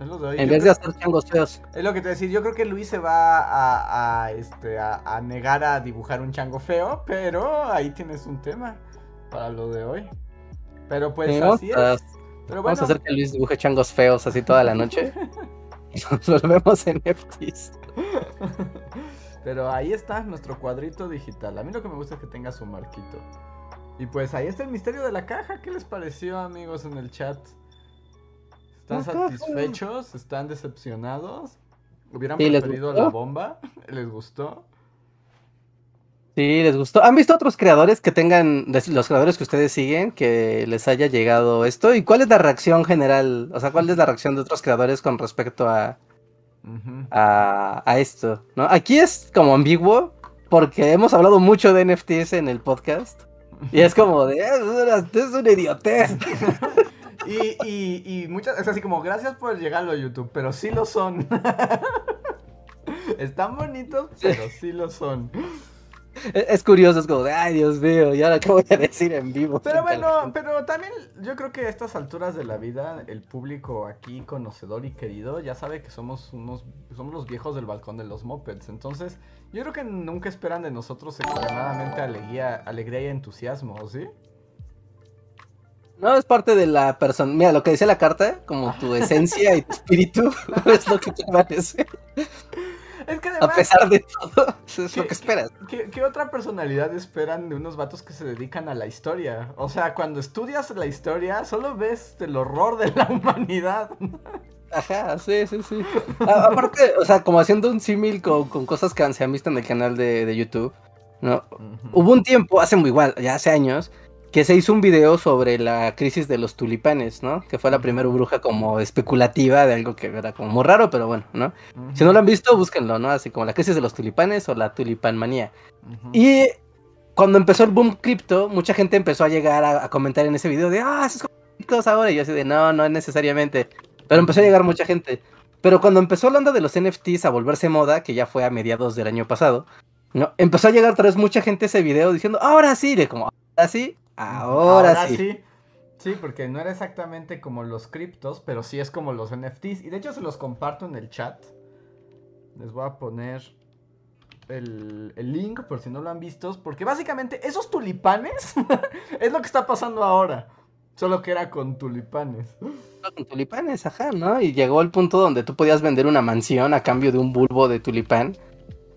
Speaker 2: Es lo de hoy. En vez de hacer changos feos.
Speaker 1: Es lo que te decir, yo creo que Luis se va a, este, a, negar a dibujar un chango feo, pero ahí tienes un tema para lo de hoy. Pero pues así es.
Speaker 2: Vamos a hacer que Luis dibuje changos feos así toda la noche. [laughs] [laughs] nos volvemos en NFTs. [laughs]
Speaker 1: Pero ahí está nuestro cuadrito digital. A mí lo que me gusta es que tenga su marquito. Y pues ahí está el misterio de la caja. ¿Qué les pareció, amigos, en el chat? ¿Están satisfechos? ¿Están decepcionados? ¿Hubieran preferido la bomba? ¿Les gustó?
Speaker 2: Sí, les gustó. ¿Han visto otros creadores que tengan, los creadores que ustedes siguen, que les haya llegado esto? ¿Y cuál es la reacción general? O sea, ¿cuál es la reacción de otros creadores con respecto a, a, esto, ¿no? Aquí es como ambiguo porque hemos hablado mucho de NFTs en el podcast y es como de, ah, es una idiotez. [laughs]
Speaker 1: y, y, y muchas, es así como, gracias por llegarlo a YouTube, pero sí lo son. [laughs] Están bonitos, pero sí lo son.
Speaker 2: Es curioso, es como de, ay Dios mío, ¿y ahora qué voy a decir en vivo?
Speaker 1: Pero bueno, pero también yo creo que a estas alturas de la vida, el público aquí conocedor y querido ya sabe que somos unos, somos los viejos del balcón de los mopeds. Entonces, yo creo que nunca esperan de nosotros extremadamente alegría, alegría y entusiasmo, ¿sí?
Speaker 2: No, es parte de la persona. Mira, lo que decía la carta, como tu esencia y tu espíritu, [laughs] es lo que te parece. Es que además, A pesar de todo, [laughs] es lo que esperas.
Speaker 1: ¿qué, otra personalidad esperan de unos vatos que se dedican a la historia? O sea, cuando estudias la historia, solo ves el horror de la [laughs] humanidad.
Speaker 2: Ajá, sí, sí, sí. aparte, o sea, como haciendo un símil con, cosas que se han visto en el canal de, YouTube, ¿no? Hubo un tiempo, hace muy igual, ya hace años, que se hizo un video sobre la crisis de los tulipanes, ¿no? Que fue la primera bruja como especulativa de algo que era como muy raro, pero bueno, ¿no? Si no lo han visto, búsquenlo, ¿no? Así como la crisis de los tulipanes o la tulipanmanía. Y cuando empezó el boom cripto, mucha gente empezó a llegar a, comentar en ese video de, ah, esos criptos ahora. Y yo así de, no, no es necesariamente. Pero empezó a llegar mucha gente. Pero cuando empezó la onda de los NFTs a volverse moda, que ya fue a mediados del año pasado, ¿no? Empezó a llegar otra vez mucha gente ese video diciendo, ahora sí, de como, ahora sí, Ahora, sí.
Speaker 1: sí. porque no era exactamente como los criptos, pero sí es como los NFTs. Y de hecho se los comparto en el chat. Les voy a poner el, link por si no lo han visto. Porque básicamente esos tulipanes [laughs] es lo que está pasando ahora. Solo que era con tulipanes.
Speaker 2: Con tulipanes, ajá, ¿no? Y llegó el punto donde tú podías vender una mansión a cambio de un bulbo de tulipán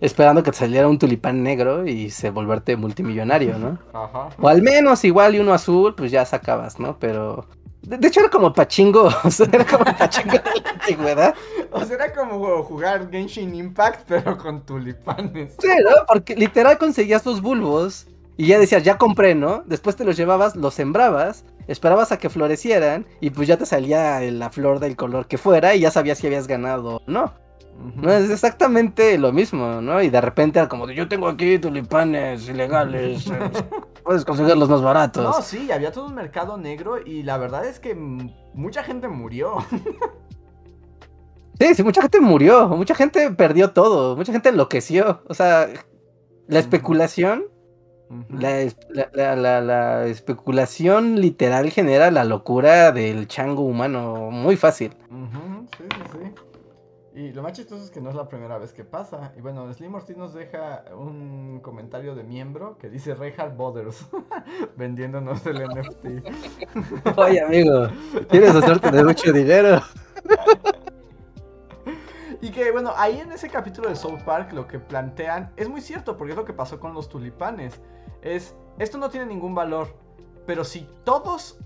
Speaker 2: esperando que te saliera un tulipán negro y se volverte multimillonario, ¿no? Ajá. O al menos igual y uno azul, pues ya sacabas, ¿no? Pero... De, hecho era como pachingo, [laughs] o sea, era como pachingo de la antigüedad.
Speaker 1: O sea, era como jugar Genshin Impact, pero con tulipanes.
Speaker 2: Sí, ¿no? Porque literal conseguías los bulbos y ya decías, ya compré, ¿no? Después te los llevabas, los sembrabas, esperabas a que florecieran y pues ya te salía la flor del color que fuera y ya sabías si habías ganado o no. No es exactamente lo mismo, ¿no? Y de repente como de yo tengo aquí tulipanes ilegales, [laughs] eh, puedes conseguirlos más baratos.
Speaker 1: No, sí, había todo un mercado negro y la verdad es que mucha gente murió.
Speaker 2: sí, sí, mucha gente murió, mucha gente perdió todo, mucha gente enloqueció. O sea, la especulación, la, la, especulación literal genera la locura del chango humano muy fácil.
Speaker 1: Sí, sí, sí. Y lo más chistoso es que no es la primera vez que pasa. Y bueno, Slim Ortiz nos deja un comentario de miembro que dice Reinhard Bothers [laughs] vendiéndonos el [laughs] NFT.
Speaker 2: Oye, amigo, tienes suerte de mucho dinero.
Speaker 1: Y que bueno, ahí en ese capítulo de South Park lo que plantean es muy cierto, porque es lo que pasó con los tulipanes. Es, esto no tiene ningún valor, pero si todos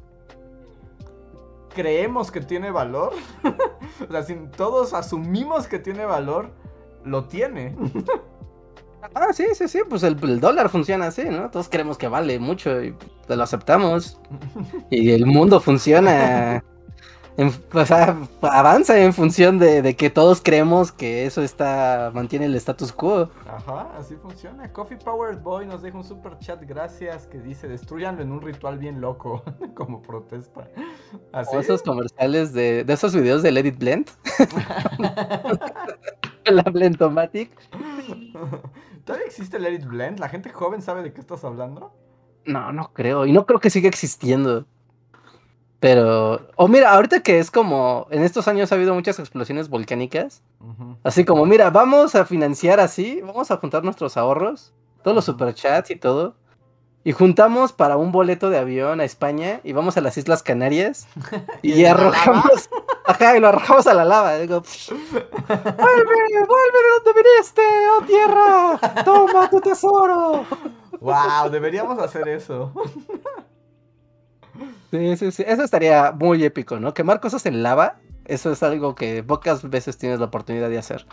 Speaker 1: creemos que tiene valor, [laughs] [laughs] o sea, si todos asumimos que tiene valor, lo tiene. [laughs]
Speaker 2: Ah, sí, sí, sí, pues el, el, dólar funciona así, ¿no? Todos creemos que vale mucho y lo aceptamos. [laughs] Y el mundo funciona o sea, avanza en función de, que todos creemos que eso está mantiene el status quo.
Speaker 1: Ajá, así funciona. Coffee Powered Boy nos deja un super chat, gracias, que dice, destruyanlo en un ritual bien loco, [laughs] como protesta.
Speaker 2: ¿Así? O esos comerciales de, de esos videos de Let It Blend. [laughs] La Blendomatic.
Speaker 1: ¿Todavía existe Let It Blend? ¿La gente joven sabe de qué estás hablando?
Speaker 2: No, no creo. Y no creo que siga existiendo. Pero, o mira, ahorita que es como, en estos años ha habido muchas explosiones volcánicas, así como, mira, vamos a financiar así, vamos a juntar nuestros ahorros, todos los superchats y todo, y juntamos para un boleto de avión a España y vamos a las Islas Canarias [laughs] y, arrojamos, ajá, y lo arrojamos a la lava. Digo, vuelve, vuelve de donde viniste, oh tierra, toma tu tesoro.
Speaker 1: Wow, deberíamos hacer eso. [laughs]
Speaker 2: Sí, sí, sí. Eso estaría muy épico, ¿no? Quemar cosas en lava, eso es algo que pocas veces tienes la oportunidad de hacer.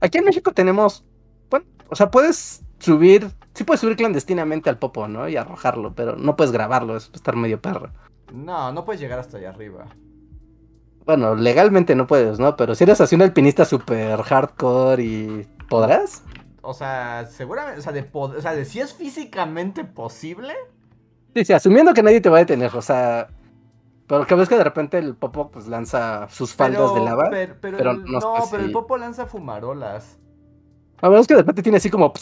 Speaker 2: Aquí en México tenemos, bueno, o sea, puedes subir, sí puedes subir clandestinamente al popo, ¿no? Y arrojarlo, pero no puedes grabarlo, es estar medio perro.
Speaker 1: No, no puedes llegar hasta allá arriba.
Speaker 2: Bueno, legalmente no puedes, ¿no? Pero si eres así un alpinista super hardcore y... ¿Podrás?
Speaker 1: O sea, seguramente, o sea, de, o sea, de si es físicamente posible,
Speaker 2: Sí, sí, asumiendo que nadie te va a detener, o sea. Pero que ves que de repente el Popo pues lanza sus faldas de lava.
Speaker 1: Pero, no, pero el Popo lanza fumarolas.
Speaker 2: A ver, es que de repente tiene así como.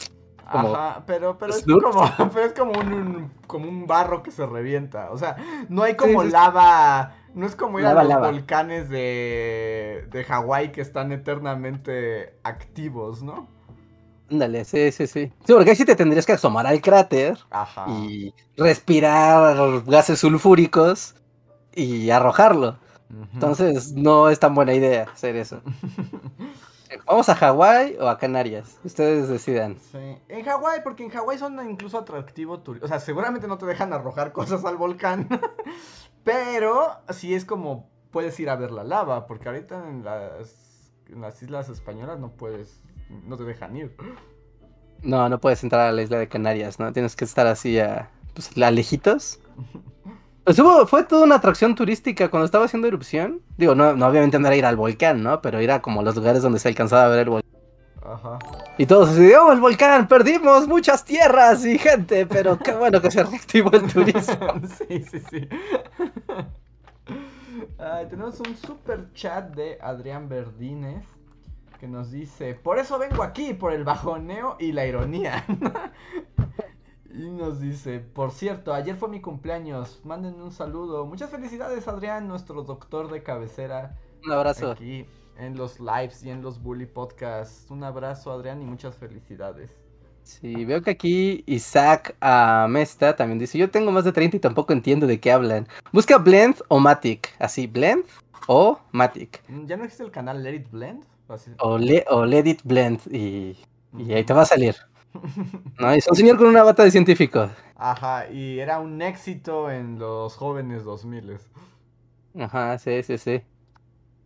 Speaker 1: Ajá, pero, pero, es como, [laughs] pero es como un, como un barro que se revienta. O sea, no hay como lava. No es como ir a los volcanes de, de Hawái que están eternamente activos, ¿no?
Speaker 2: Ándale, sí, sí, sí. Sí, porque ahí sí te tendrías que asomar al cráter y respirar gases sulfúricos y arrojarlo. Entonces, no es tan buena idea hacer eso. [laughs] ¿Vamos a Hawái o a Canarias? Ustedes decidan.
Speaker 1: Sí. En Hawái, porque en Hawái son incluso atractivo turístico. O sea, seguramente no te dejan arrojar [laughs] cosas al volcán. [laughs] pero sí es como puedes ir a ver la lava. Porque ahorita en las, en las islas españolas no puedes no te dejan ir.
Speaker 2: No, no puedes entrar a la isla de Canarias, ¿no? Tienes que estar así a, pues, a lejitos. [laughs] Pues hubo, fue toda una atracción turística cuando estaba haciendo erupción. Digo, no, no obviamente no era ir al volcán, ¿no? Pero ir a como los lugares donde se alcanzaba a ver el volcán. Ajá. Y todos así, oh, el volcán, perdimos muchas tierras y gente, pero qué bueno que se reactivó el turismo. [laughs]
Speaker 1: sí, sí, sí. [laughs] tenemos un super chat de Adrián Verdines que nos dice, por eso vengo aquí, por el bajoneo y la ironía. [laughs] y nos dice, por cierto, ayer fue mi cumpleaños, mándenme un saludo. Muchas felicidades, Adrián, nuestro doctor de cabecera.
Speaker 2: Un abrazo.
Speaker 1: Aquí en los lives y en los Bully Podcasts. Un abrazo, Adrián, y muchas felicidades.
Speaker 2: Sí, veo que aquí Isaac Amesta también dice, yo tengo más de 30 y tampoco entiendo de qué hablan. Busca Blend o Matic, así, Blend o Matic.
Speaker 1: ¿Ya no existe el canal Let It Blend?
Speaker 2: O, le, o Let It Blend y, ahí te va a salir. [laughs] No, es un señor con una bata de científico.
Speaker 1: Ajá, y era un éxito en los jóvenes 2000.
Speaker 2: Ajá, sí, sí, sí.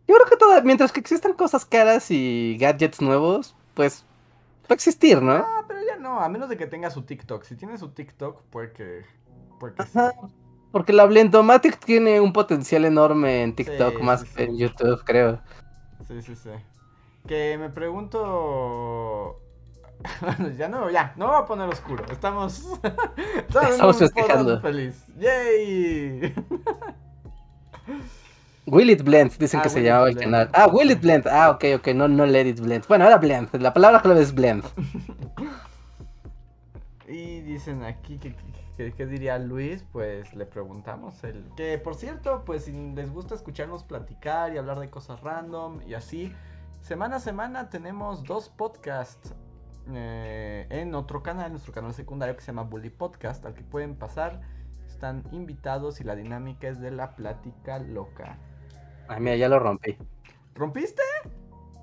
Speaker 2: Yo creo que todo, mientras que existan cosas caras y gadgets nuevos, pues va a existir, ¿no?
Speaker 1: Ah, pero ya no, a menos de que tenga su TikTok. Si tiene su TikTok, puede que.
Speaker 2: Porque la Blendomatic tiene un potencial enorme en TikTok más que en YouTube, creo.
Speaker 1: Sí, sí, sí. Que me pregunto. [laughs] ya no, ya, no voy a poner oscuro. Estamos. [laughs]
Speaker 2: estamos, festejando.
Speaker 1: Feliz. ¡Yay!
Speaker 2: Will It Blend, dicen ah, que se llamaba el canal. Ah, Will It Blend. Ah, ok, ok, no, no Let It Blend. Bueno, era Blend. La palabra clave es Blend. [laughs]
Speaker 1: y dicen aquí que, ¿Qué diría Luis? Pues le preguntamos el que por cierto, pues si les gusta escucharnos platicar y hablar de cosas random y así, semana a semana tenemos dos podcasts eh, en otro canal, nuestro canal secundario que se llama Bully Podcast, al que pueden pasar. Están invitados y la dinámica es de la plática loca.
Speaker 2: Ay, mira, ya lo rompí.
Speaker 1: ¿Rompiste?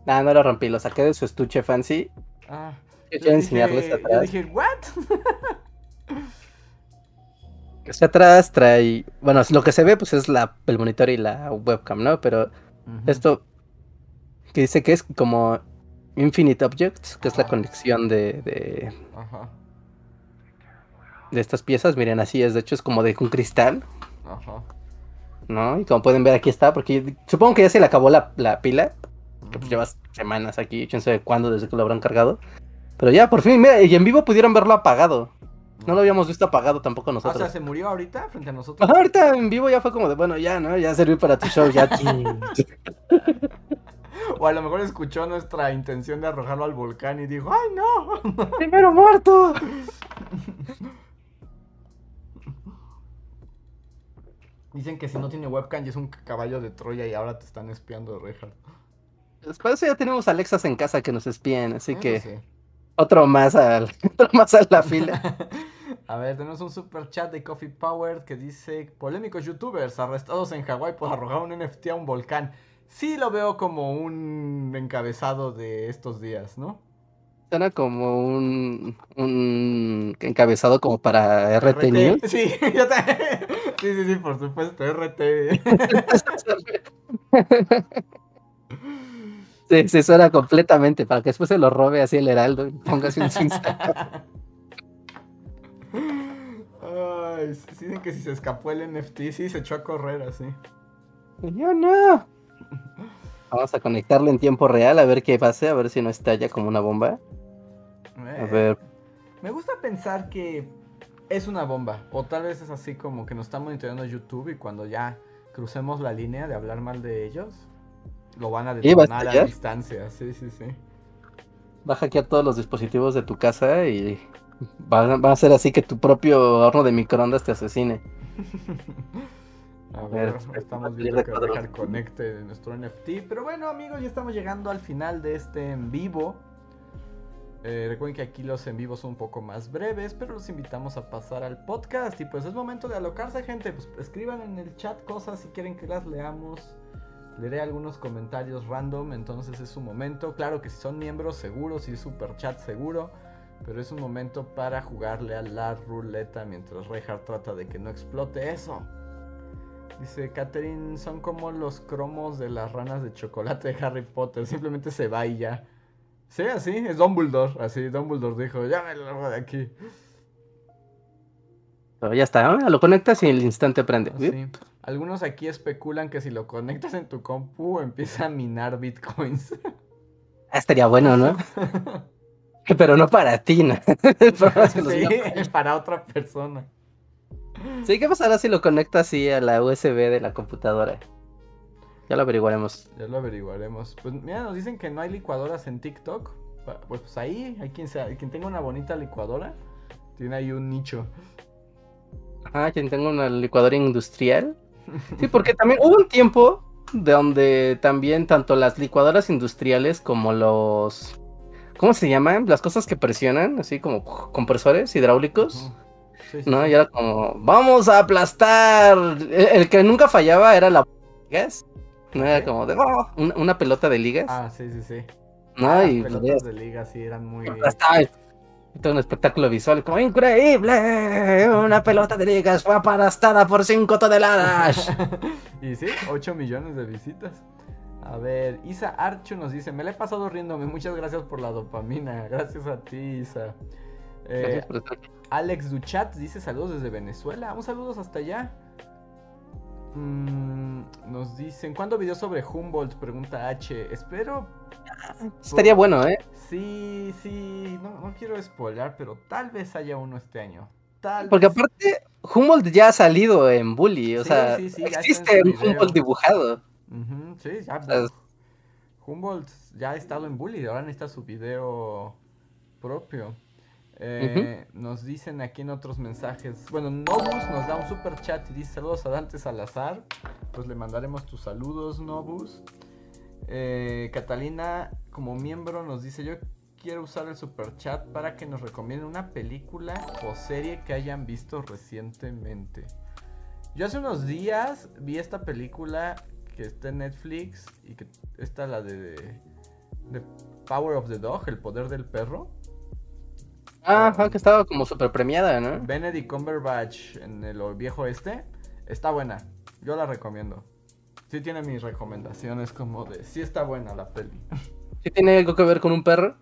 Speaker 2: No, no lo rompí, lo saqué de su estuche fancy.
Speaker 1: Ah,
Speaker 2: Yo quiero enseñarles
Speaker 1: yo
Speaker 2: atrás.
Speaker 1: dije, ¿what? [laughs]
Speaker 2: Hacia atrás trae. Bueno, lo que se ve, pues es la, el monitor y la webcam, ¿no? Pero esto que dice que es como Infinite Objects, que es la conexión de, de,
Speaker 1: Ajá,
Speaker 2: de estas piezas. Miren, así es. De hecho, es como de un cristal,
Speaker 1: ajá.
Speaker 2: ¿no? Y como pueden ver, aquí está, porque supongo que ya se le acabó la, la pila. Que pues llevas semanas aquí, quién sabe cuándo desde que lo habrán cargado. Pero ya, por fin, mira, y en vivo pudieron verlo apagado. No lo habíamos visto apagado tampoco
Speaker 1: Ah, o sea,
Speaker 2: nosotros.
Speaker 1: ¿se murió ahorita frente a nosotros?
Speaker 2: Ajá, ahorita en vivo ya fue como de, bueno, ya, ¿no? Ya serví para tu show, ya. [laughs]
Speaker 1: O a lo mejor escuchó nuestra intención de arrojarlo al volcán y dijo, ¡ay no! [laughs]
Speaker 2: Primero muerto.
Speaker 1: Dicen que si no tiene webcam y es un caballo de Troya y ahora te están espiando, Reinhardt.
Speaker 2: Después eso ya tenemos Alexas en casa que nos espían, así
Speaker 1: Eso
Speaker 2: que
Speaker 1: sí.
Speaker 2: otro más al, [laughs] otro más a la fila. [laughs]
Speaker 1: A ver, tenemos un super chat de Coffee Power que dice: Polémicos youtubers arrestados en Hawái por arrojar un NFT a un volcán. Sí lo veo como un encabezado de estos días, ¿no?
Speaker 2: Suena como un, un encabezado como para RT News.
Speaker 1: Sí, [laughs] yo te- sí, sí, sí, por supuesto, RT. [laughs]
Speaker 2: Sí, sí, suena completamente, para que después se lo robe así el heraldo y ponga así en su Instagram.
Speaker 1: Ay, dicen que si se escapó el NFT, sí, se echó a correr así.
Speaker 2: Yo no. Vamos a conectarle en tiempo real a ver qué pase, a ver si no estalla como una bomba. A
Speaker 1: Eh,
Speaker 2: ver.
Speaker 1: Me gusta pensar que es una bomba. O tal vez es así como que nos está monitoreando YouTube y cuando ya crucemos la línea de hablar mal de ellos, lo van a detonar a distancia. Sí, sí, sí.
Speaker 2: Va a hackear todos los dispositivos de tu casa y va, va a ser así que tu propio horno de microondas te asesine. [laughs]
Speaker 1: A
Speaker 2: ver,
Speaker 1: estamos viendo que. Richard conecte nuestro NFT. Pero bueno, amigos, ya estamos llegando al final de este en vivo. Eh, recuerden que aquí los en vivos son un poco más breves, pero los invitamos a pasar al podcast. Y pues es momento de alocarse, gente. Pues escriban en el chat cosas si quieren que las leamos. Leeré algunos comentarios random, entonces es un momento. Claro que si son miembros, seguro. Si es super chat, seguro. Pero es un momento para jugarle a la ruleta mientras Reinhardt trata de que no explote eso. Dice Catherine, son como los cromos de las ranas de chocolate de Harry Potter. Simplemente se va y ya. Sí, así, es Dumbledore. Así, Dumbledore dijo, ya me largo de aquí.
Speaker 2: Pero ya está, ¿no? lo conectas y en el instante prende. ¿sí?
Speaker 1: Algunos aquí especulan que si lo conectas en tu compu empieza a minar bitcoins.
Speaker 2: Ah, Estaría bueno, ¿no? [laughs] Pero no para ti, ¿no? [laughs]
Speaker 1: Sí, [laughs] para otra persona.
Speaker 2: Sí, ¿qué pasará si lo conectas así a la USB de la computadora? Ya lo averiguaremos.
Speaker 1: Ya lo averiguaremos. Pues mira, nos dicen que no hay licuadoras en TikTok. Pues, pues ahí, hay quien, sea, quien tenga una bonita licuadora, tiene ahí un nicho.
Speaker 2: Ah, quien tenga una licuadora industrial. Sí, porque también hubo un tiempo de donde también tanto las licuadoras industriales como los... ¿Cómo se llaman? Las cosas que presionan, así como compresores hidráulicos.
Speaker 1: Sí, sí,
Speaker 2: ¿No? Y era como, vamos a aplastar. El, el que nunca fallaba era la ligas. No era como de, "Oh", una, una pelota de ligas.
Speaker 1: Ah, sí, sí, sí.
Speaker 2: ¿no?
Speaker 1: Ah,
Speaker 2: y
Speaker 1: las pelotas de liga sí eran muy...
Speaker 2: Estaba todo un espectáculo visual, como increíble. Una pelota de ligas fue aplastada por 5 toneladas. [laughs]
Speaker 1: y sí, 8 millones de visitas. A ver, Isa Archu nos dice, me la he pasado riéndome, muchas gracias por la dopamina, [laughs] gracias a ti Isa. Eh,
Speaker 2: Gracias por estar aquí.
Speaker 1: Alex Duchat dice saludos desde Venezuela, un saludos hasta allá. Mm, nos dicen, ¿cuándo video sobre Humboldt? Pregunta H. Espero,
Speaker 2: Estaría bueno, ¿eh?
Speaker 1: sí, sí, no, no quiero spoiler, pero tal vez haya uno este año. Tal
Speaker 2: Porque
Speaker 1: vez.
Speaker 2: aparte, Humboldt ya ha salido en Bully, o
Speaker 1: Sí,
Speaker 2: sea,
Speaker 1: sí, sí,
Speaker 2: existe un. Humboldt dibujado.
Speaker 1: Sí, ya.
Speaker 2: sea,
Speaker 1: Humboldt ya ha estado en Bully, ahora necesita su video propio. Eh, Nos dicen aquí en otros mensajes. Bueno, Nobus nos da un super chat y dice saludos a Dante Salazar. Pues le mandaremos tus saludos, Nobus. Eh, Catalina, como miembro, nos dice: Yo quiero usar el super chat para que nos recomienden una película o serie que hayan visto recientemente. Yo hace unos días vi esta película que está en Netflix y que está la de, de Power of the Dog, el poder del perro.
Speaker 2: Ah, que estaba como super premiada, ¿no?
Speaker 1: Benedict Cumberbatch en el viejo este. Está buena. Yo la recomiendo. Sí tiene mis recomendaciones como de... Sí está buena la peli.
Speaker 2: ¿Sí tiene algo que ver con un perro?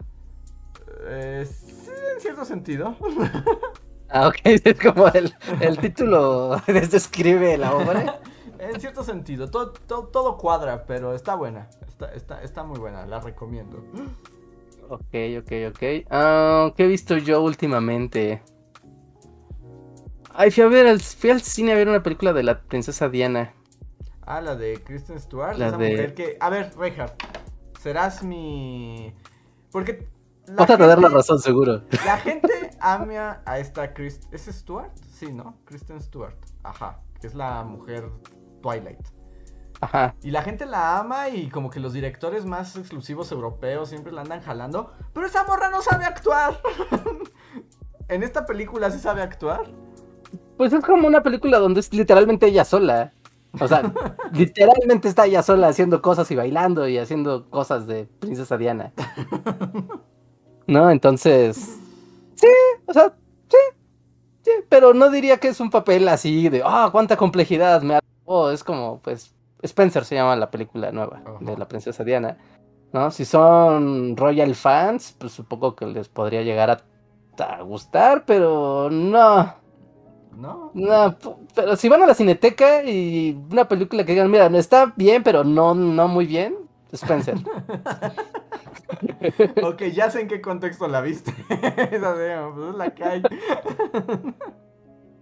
Speaker 1: Eh, sí, en cierto sentido.
Speaker 2: Ah, ok. [laughs] Es como el, el título [laughs] describe la obra. [laughs]
Speaker 1: en cierto sentido. Todo, todo, todo, cuadra, pero está buena. Está, está, está muy buena. La recomiendo.
Speaker 2: Ok, ok, ok. Uh, ¿Qué he visto yo últimamente? Ay, fui a ver al, fui al cine a ver una película de la princesa Diana.
Speaker 1: Ah, la de Kristen Stewart. La esa de... mujer que. A ver, Reinhardt. Serás mi. Porque.
Speaker 2: Vas a tener la razón, seguro.
Speaker 1: La [laughs] gente ama a esta Kristen. ¿Es Stewart? Sí, ¿no? Kristen Stewart. Ajá. Que es la mujer Twilight.
Speaker 2: Ajá.
Speaker 1: Y la gente la ama y como que los directores más exclusivos europeos siempre la andan jalando. Pero esa morra no sabe actuar. [laughs] ¿En esta película sí sabe actuar?
Speaker 2: Pues es como una película donde es literalmente ella sola. O sea, [laughs] literalmente está ella sola haciendo cosas y bailando y haciendo cosas de princesa Diana. [laughs] ¿No? Entonces... Sí, o sea, sí. Sí, pero no diría que es un papel así de, ah, cuánta complejidad me ha... Oh, es como, pues, Spencer se llama la película nueva de la princesa Diana. ¿No? Si son Royal fans, pues supongo que les podría llegar a, gustar, pero no.
Speaker 1: No.
Speaker 2: No, pero si van a la cineteca y una película que digan, mira, no está bien, pero no, no muy bien, Spencer. [laughs]
Speaker 1: ok, ya sé en qué contexto la viste. [laughs] Esa de, pues es la calle. [laughs]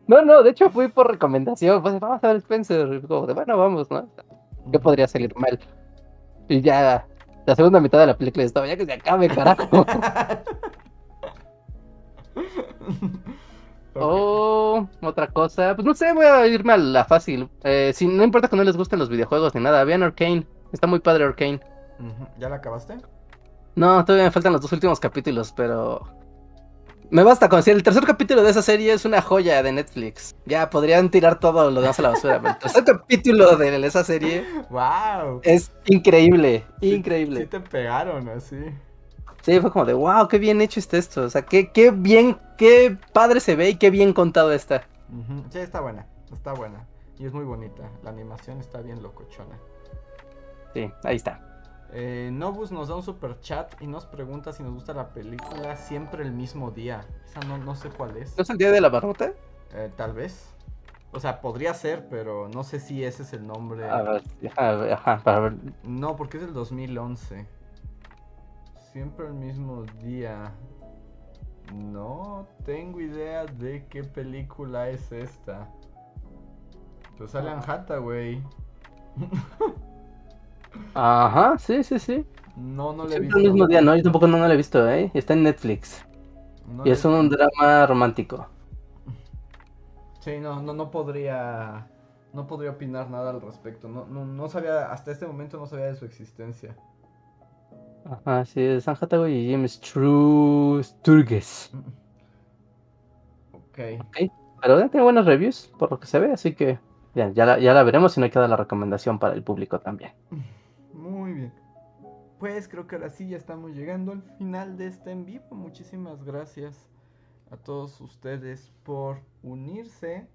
Speaker 2: No, no, de hecho fui por recomendación. Pues vamos a ver Spencer. Como de, bueno, vamos, ¿no? ¿Qué podría salir mal? Y ya la segunda mitad de la película estaba ya que se acabe, carajo. [laughs] [laughs] Oh, otra cosa. Pues no sé, voy a irme a la fácil. Eh, si no importa que no les gusten los videojuegos ni nada, vean Arcane. Está muy padre Arcane.
Speaker 1: ¿Ya la acabaste?
Speaker 2: No, todavía me faltan los dos últimos capítulos, pero me basta con decir, el tercer capítulo de esa serie es una joya de Netflix. Ya podrían tirar todo lo demás a la basura. pero el tercer [laughs] capítulo de esa serie.
Speaker 1: ¡Wow!
Speaker 2: Es increíble, increíble.
Speaker 1: Sí, te pegaron así.
Speaker 2: Sí, fue como de, wow, qué bien hecho está esto. O sea, qué, qué bien, qué padre se ve y qué bien contado está.
Speaker 1: Sí, está buena, está buena. Y es muy bonita. La animación está bien locochona.
Speaker 2: Sí, ahí está.
Speaker 1: Eh, Nobus nos da un super chat y nos pregunta si nos gusta la película siempre el mismo día. Esa no, no sé cuál es.
Speaker 2: ¿No es el día de la barrota?
Speaker 1: Eh, tal vez. O sea, podría ser, pero no sé si ese es el nombre.
Speaker 2: A ver, ajá, para ver.
Speaker 1: No, porque es el 2011. Siempre el mismo día. No tengo idea de qué película es esta. Pues sale en Hathaway. [laughs]
Speaker 2: Ajá, sí, sí, sí.
Speaker 1: No, no le he visto.
Speaker 2: el mismo día, no, yo tampoco no, lo he visto, ¿eh? Está en Netflix. y es un drama romántico.
Speaker 1: Sí, no, no, no podría. No podría opinar nada al respecto. No, no, no sabía, hasta este momento no sabía de su existencia.
Speaker 2: Ajá, sí, es San Hathaway y James True Sturges.
Speaker 1: Ok.
Speaker 2: Ok, pero ya tiene buenos reviews, por lo que se ve, así que ya, ya, la, ya la veremos y no hay que dar la recomendación para el público también. [laughs]
Speaker 1: Muy bien. Pues creo que ahora sí ya estamos llegando al final de este en vivo. Muchísimas gracias a todos ustedes por unirse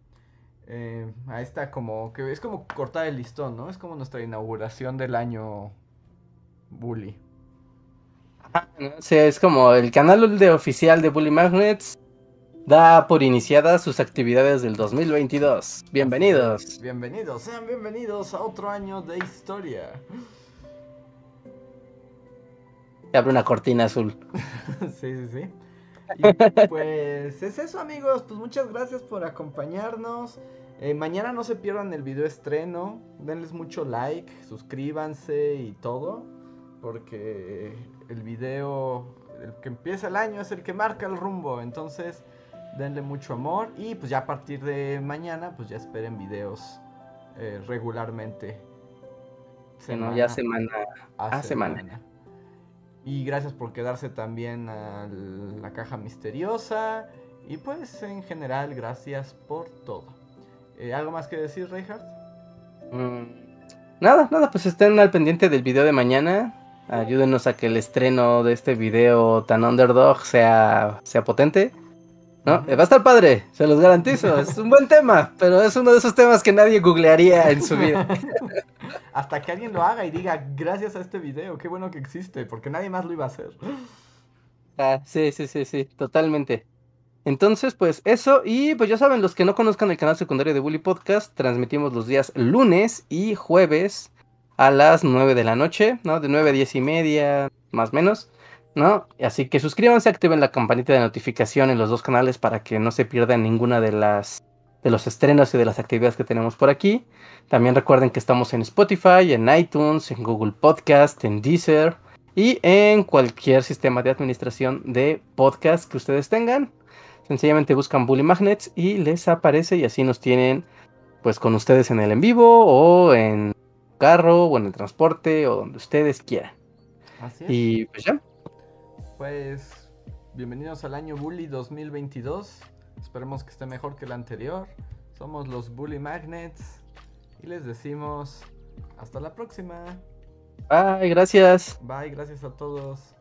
Speaker 1: eh, a esta como que es como cortar el listón, ¿no? Es como nuestra inauguración del año Bully.
Speaker 2: Sí, es como el canal de oficial de Bully Magnets da por iniciadas sus actividades del 2022. Bienvenidos.
Speaker 1: Bienvenidos, sean bienvenidos a otro año de historia.
Speaker 2: Se abre una cortina azul. [laughs]
Speaker 1: sí, sí, sí. Y pues es eso amigos, pues muchas gracias por acompañarnos. Eh, mañana no se pierdan el video estreno, denles mucho like, suscríbanse y todo, porque el video, el que empieza el año es el que marca el rumbo, entonces denle mucho amor y pues ya a partir de mañana pues ya esperen videos eh, regularmente
Speaker 2: Semana ya semana a, semana.
Speaker 1: Y gracias por quedarse también a la caja misteriosa. Y pues en general, gracias por todo. Eh, ¿Algo más que decir, Reinhardt?
Speaker 2: Mm, nada, nada, pues estén al pendiente del video de mañana. Ayúdenos a que el estreno de este video tan underdog sea, sea potente. ¿No? Va a estar padre, se los garantizo. Es un buen tema, pero es uno de esos temas que nadie googlearía en su vida. [laughs]
Speaker 1: Hasta que alguien lo haga y diga, gracias a este video, qué bueno que existe, porque nadie más lo iba a hacer.
Speaker 2: Ah, sí, sí, sí, sí, totalmente. Entonces, pues eso, y pues ya saben, los que no conozcan el canal secundario de Bully Podcast, transmitimos los días lunes y jueves a las 9 de la noche, ¿no? De 9 a 10 y media, más o menos, ¿no? Así que suscríbanse, activen la campanita de notificación en los dos canales para que no se pierdan ninguna de las de los estrenos y de las actividades que tenemos por aquí. También recuerden que estamos en Spotify, en iTunes, en Google Podcast, en Deezer y en cualquier sistema de administración de podcast que ustedes tengan. Sencillamente buscan Bully Magnets y les aparece y así nos tienen pues con ustedes en el en vivo o en carro o en el transporte o donde ustedes quieran. Así es. Y pues ya.
Speaker 1: Pues bienvenidos al año Bully 2022. Esperemos que esté mejor que el anterior. Somos los Bully Magnets y les decimos hasta la próxima.
Speaker 2: Bye, gracias.
Speaker 1: Bye, gracias a todos.